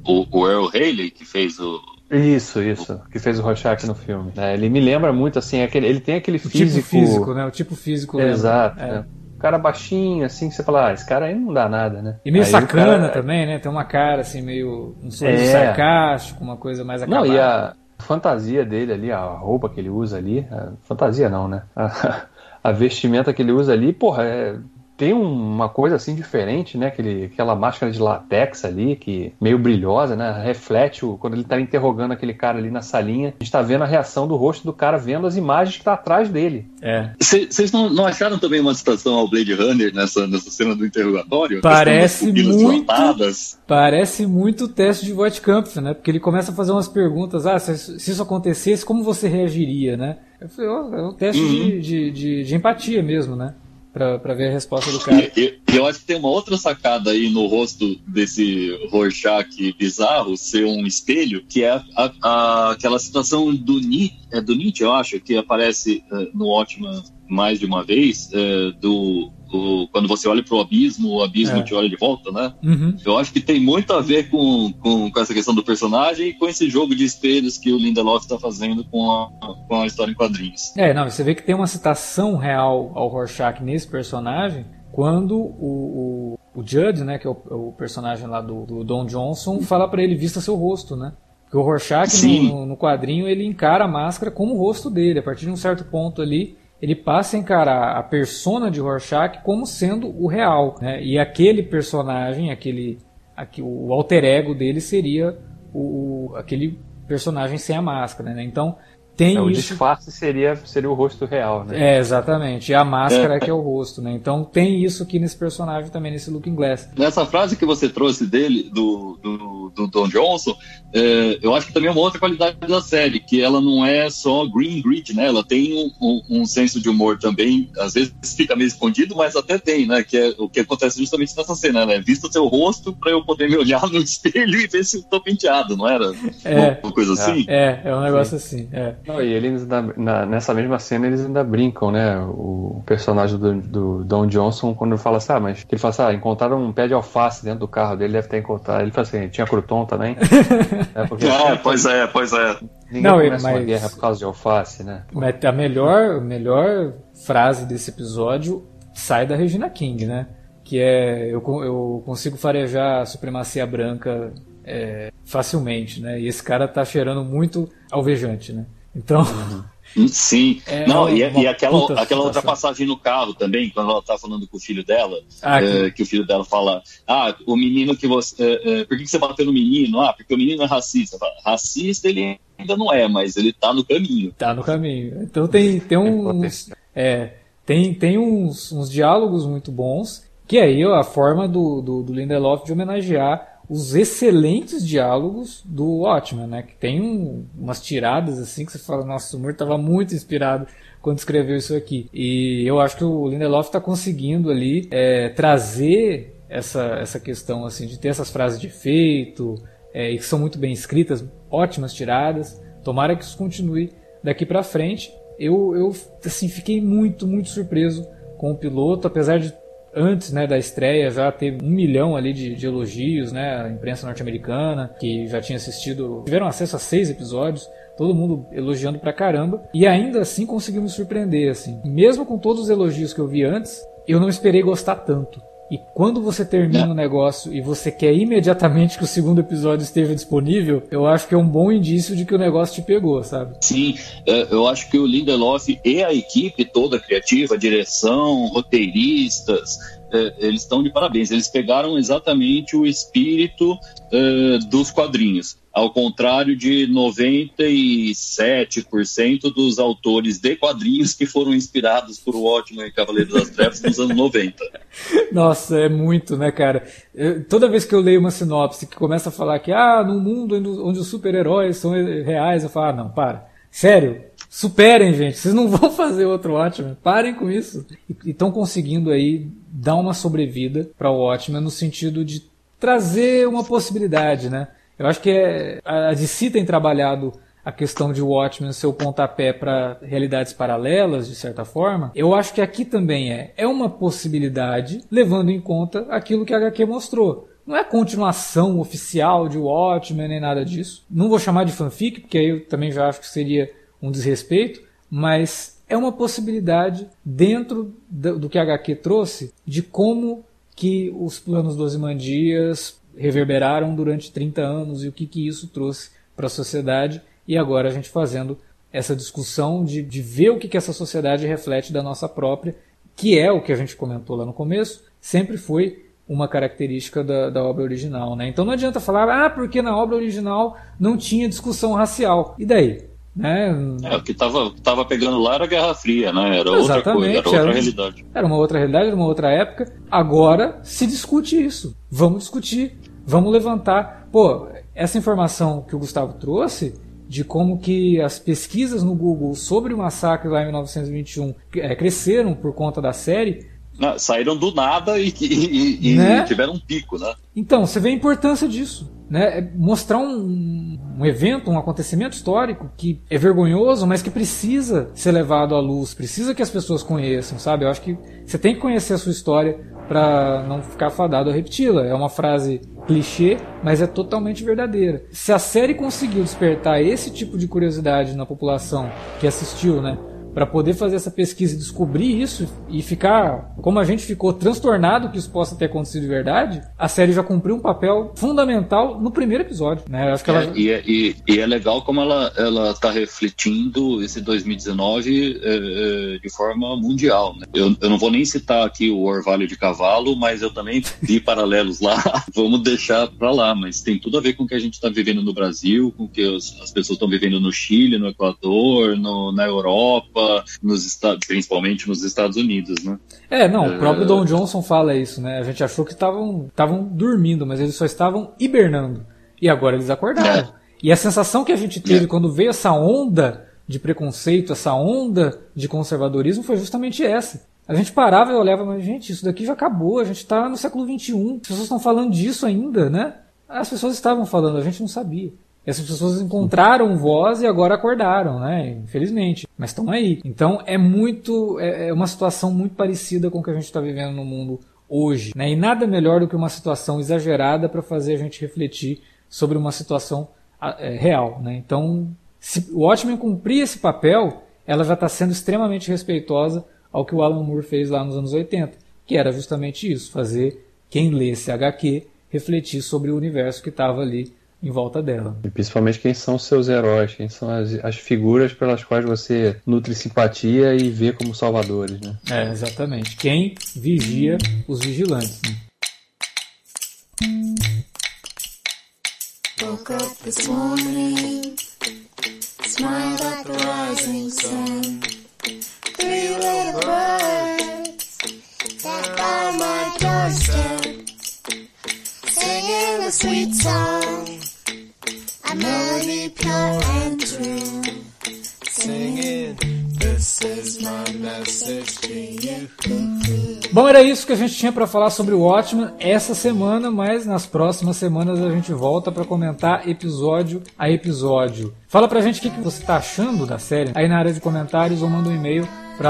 O, o Earl Haley, que fez o isso, isso. Que fez o Rorschach no filme. É, ele me lembra muito, assim, aquele, ele tem aquele o tipo físico... Tipo físico, né? O tipo físico. Exato. É. Né? O cara baixinho, assim, que você fala, ah, esse cara aí não dá nada, né? E meio aí sacana cara... também, né? Tem uma cara, assim, meio... um sorriso é. sarcástico, uma coisa mais acabada. Não, e a fantasia dele ali, a roupa que ele usa ali... fantasia não, né? A, a vestimenta que ele usa ali, porra, é tem uma coisa assim diferente, né? Aquele, aquela máscara de latex ali, que meio brilhosa, né? Reflete o, quando ele tá interrogando aquele cara ali na salinha. A gente tá vendo a reação do rosto do cara vendo as imagens que tá atrás dele. É. Vocês não, não, acharam também uma citação ao Blade Runner nessa, nessa cena do interrogatório? Parece muito. Parece muito o teste de Voigtkampf, né? Porque ele começa a fazer umas perguntas. Ah, se, se isso acontecesse, como você reagiria, né? Eu falei, oh, é um teste uhum. de, de, de, de empatia mesmo, né? Para ver a resposta do cara. Eu, eu, acho que tem uma outra sacada aí no rosto desse Rorschach bizarro ser um espelho, que é a, a, aquela situação do Nietzsche, é do Nietzsche, eu acho, que aparece uh, no Watchman mais de uma vez, uh, do quando você olha para o abismo, o abismo é. te olha de volta, né? Uhum. Eu acho que tem muito a ver com, com, com, essa questão do personagem e com esse jogo de espelhos que o Lindelof está fazendo com a, com a história em quadrinhos. É, não, você vê que tem uma citação real ao Rorschach nesse personagem quando o, o, o Judd, né, que é o, o personagem lá do, do Don Johnson, fala para ele vista seu rosto, né? Porque o Rorschach no, no, quadrinho ele encara a máscara como o rosto dele. A partir de um certo ponto ali, ele passa a encarar a persona de Rorschach como sendo o real. Né? E aquele personagem, aquele, aquele, o alter ego dele seria o, aquele personagem sem a máscara. Né? Então, tem é, o isso... disfarce seria, seria o rosto real, né? É, exatamente. E a máscara é. que é o rosto, né? Então tem isso aqui nesse personagem também, nesse Looking Glass. Nessa frase que você trouxe dele, do, do, do Don Johnson, é, eu acho que também é uma outra qualidade da série, que ela não é só green grit, né? Ela tem um, um, um, senso de humor também, às vezes fica meio escondido, mas até tem, né? Que é o que acontece justamente nessa cena, né? Vista o seu rosto para eu poder me olhar no espelho e ver se eu tô penteado, não era? É, uma coisa assim? É, é um negócio Sim. assim, é. Não, e eles ainda, na, nessa mesma cena eles ainda brincam, né? O personagem do, do Don Johnson, quando ele fala assim, ah, mas ele fala assim, ah, encontraram um pé de alface dentro do carro dele, deve ter encontrado. Ele fala assim, tinha crouton também. é, porque, é, pois é, pois é. Ninguém Não, começa mas, uma guerra por causa de alface, né? Mas a melhor, a melhor frase desse episódio sai da Regina King, né? Que é eu, eu consigo farejar a supremacia branca é, facilmente, né? E esse cara tá cheirando muito alvejante, né? Então. Sim. É não, e, e, aquela, aquela outra passagem no carro também, quando ela tá falando com o filho dela, ah, é, que... o filho dela fala: Ah, o menino que você. É, é, por que, você bateu no menino? Ah, porque o menino é racista. Fala, racista ele ainda não é, mas ele tá no caminho. Tá no caminho. Então tem, tem uns. É, Tem, tem uns, uns diálogos muito bons, que aí a forma do, do, do Lindelof de homenagear os excelentes diálogos do Watchmen, né? Que tem um, umas tiradas assim que você fala, nossa, o Moore estava muito inspirado quando escreveu isso aqui. E eu acho que o Lindelof está conseguindo ali é, trazer essa, essa questão assim de ter essas frases de efeito é, e que são muito bem escritas, ótimas tiradas. Tomara que isso continue daqui para frente. Eu, eu assim fiquei muito muito surpreso com o piloto, apesar de antes né, da estreia já teve um milhão ali de, de elogios, né? A imprensa norte-americana, que já tinha assistido, tiveram acesso a seis episódios, todo mundo elogiando pra caramba, e ainda assim conseguiu me surpreender, assim. Mesmo com todos os elogios que eu vi antes, eu não esperei gostar tanto. E quando você termina o negócio e você quer imediatamente que o segundo episódio esteja disponível, eu acho que é um bom indício de que o negócio te pegou, sabe? Sim, é, eu acho que o Lindelof e a equipe toda criativa, direção, roteiristas, é, eles estão de parabéns. Eles pegaram exatamente o espírito uh, dos quadrinhos, ao contrário de 97% dos autores de quadrinhos que foram inspirados por o ótimo Cavaleiro das Trevas nos anos 90. Nossa, é muito, né, cara? Eu, toda vez que eu leio uma sinopse que começa a falar que, ah, num mundo onde os super-heróis são reais, eu falo, ah, não, para. Sério, superem, gente. Vocês não vão fazer outro Watchmen. Parem com isso. E estão conseguindo aí dar uma sobrevida para o Watchmen no sentido de trazer uma possibilidade, né? Eu acho que é, a DC tem trabalhado a questão de Watchmen ser o pontapé para realidades paralelas, de certa forma. Eu acho que aqui também é. É uma possibilidade, levando em conta aquilo que a HQ mostrou. Não é continuação oficial de Watchmen nem nada disso. Não vou chamar de fanfic, porque aí eu também já acho que seria um desrespeito, mas é uma possibilidade dentro do que a HQ trouxe de como que os planos dos Imandias reverberaram durante 30 anos e o que, que isso trouxe para a sociedade e agora a gente fazendo essa discussão de, de ver o que, que essa sociedade reflete da nossa própria, que é o que a gente comentou lá no começo, sempre foi uma característica da, da, obra original. Né? Então não adianta falar, ah, porque na obra original não tinha discussão racial. E daí? Né? É, o que estava tava pegando lá era a Guerra Fria, né? Era outra coisa, era outra era, realidade. Era uma outra realidade, era uma outra época. Agora se discute isso. Vamos discutir, vamos levantar. Pô, essa informação que o Gustavo trouxe de como que as pesquisas no Google sobre o massacre lá em 1921 é, cresceram por conta da série. Não, saíram do nada e, e, e né? tiveram um pico, né? Então, você vê a importância disso né, é mostrar um, um, evento, um acontecimento histórico que é vergonhoso, mas que precisa ser levado à luz, precisa que as pessoas conheçam, sabe? Eu acho que você tem que conhecer a sua história para não ficar fadado a repeti-la. É uma frase clichê, mas é totalmente verdadeira. Se a série conseguiu despertar esse tipo de curiosidade na população que assistiu, né? Para poder fazer essa pesquisa e descobrir isso e ficar, como a gente ficou transtornado que isso possa ter acontecido de verdade, a série já cumpriu um papel fundamental no primeiro episódio, né? Acho que ela... É, e, é, e, e, é legal como ela ela está refletindo esse 2019 é, é, de forma mundial. Né? Eu, eu não vou nem citar aqui o Orvalho de Cavalo, mas eu também vi paralelos lá. Vamos deixar para lá, mas tem tudo a ver com o que a gente está vivendo no Brasil, com o que as pessoas estão vivendo no Chile, no Equador, no, na Europa Europa, nos Estados, principalmente nos Estados Unidos, né? É, não, o próprio é... Don Johnson fala isso, né? A gente achou que estavam dormindo, mas eles só estavam hibernando. E agora eles acordaram. É. E a sensação que a gente teve é. quando veio essa onda de preconceito, essa onda de conservadorismo foi justamente essa. A gente parava e olhava, mas gente, isso daqui já acabou, a gente está no século XXI, as pessoas estão falando disso ainda, né? As pessoas estavam falando, a gente não sabia. Essas pessoas encontraram voz e agora acordaram, né? Infelizmente. Mas estão aí. Então é muito. É, é uma situação muito parecida com o que a gente está vivendo no mundo hoje. Né? E nada melhor do que uma situação exagerada para fazer a gente refletir sobre uma situação é, real. Né? Então, se o Watchmen cumprir esse papel, ela já está sendo extremamente respeitosa ao que o Alan Moore fez lá nos anos 80, que era justamente isso, fazer quem lesse HQ refletir sobre o universo que estava ali em volta dela. E principalmente quem são seus heróis, quem são as, as figuras pelas quais você nutre simpatia e vê como salvadores, né? É, exatamente. Quem vigia os vigilantes. Né? Woke up this morning, smiled at the rising sun. Three little birds that by my doorstep, singing a sweet song melody pure and true. Singing, this is my message to you. Bom, era isso que a gente tinha para falar sobre o Watchmen essa semana, mas nas próximas semanas a gente volta para comentar episódio a episódio. Fala pra gente o que, que você tá achando da série aí na área de comentários ou manda um e-mail para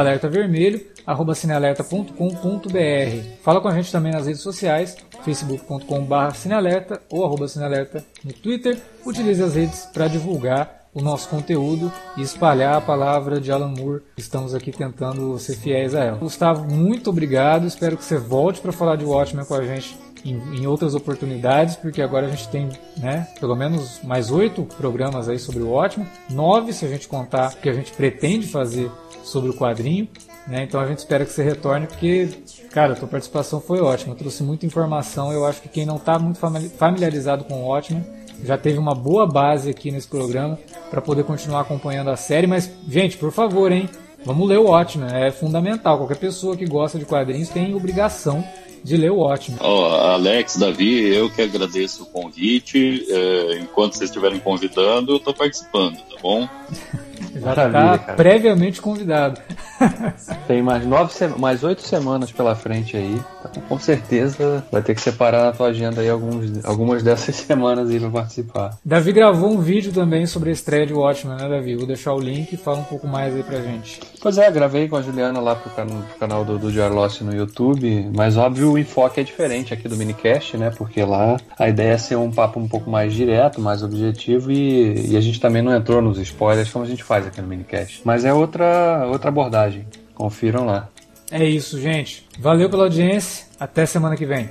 alertavermelho@cinealerta.com.br. Fala com a gente também nas redes sociais, facebook.com/cinealerta ou arroba cinealerta no Twitter. Utilize as redes para divulgar o nosso conteúdo e espalhar a palavra de Alan Moore. Estamos aqui tentando ser fiéis a ela. Gustavo, muito obrigado. Espero que você volte para falar de Watchmen com a gente em, em, outras oportunidades, porque agora a gente tem, né, pelo menos mais oito programas aí sobre o Watchmen, nove se a gente contar o que a gente pretende fazer sobre o quadrinho. Né? Então a gente espera que você retorne, porque, cara, a tua participação foi ótima, trouxe muita informação. Eu acho que quem não está muito familiarizado com o Watchmen já teve uma boa base aqui nesse programa para poder continuar acompanhando a série. Mas, gente, por favor, hein? Vamos ler o Watchmen, é fundamental. Qualquer pessoa que gosta de quadrinhos tem obrigação de ler o Watchmen. Oh, Alex, Davi, eu que agradeço o convite. É, enquanto vocês estiverem convidando, eu estou participando, tá bom? Já está previamente convidado. Tem mais nove, mais oito semanas pela frente aí. Então, com certeza vai ter que separar na tua agenda aí alguns, algumas dessas semanas aí para participar. Davi gravou um vídeo também sobre a estreia de Watchmen, né, Davi? Vou deixar o link e fala um pouco mais aí pra gente. Pois é, gravei com a Juliana lá pro, can pro canal do, do Jarlossi no YouTube, mas óbvio o enfoque é diferente aqui do minicast, né? Porque lá a ideia é ser um papo um pouco mais direto, mais objetivo e, e a gente também não entrou nos spoilers como a gente faz aqui no minicast. Mas é outra, outra abordagem. Confiram lá. É isso, gente. Valeu pela audiência. Até semana que vem.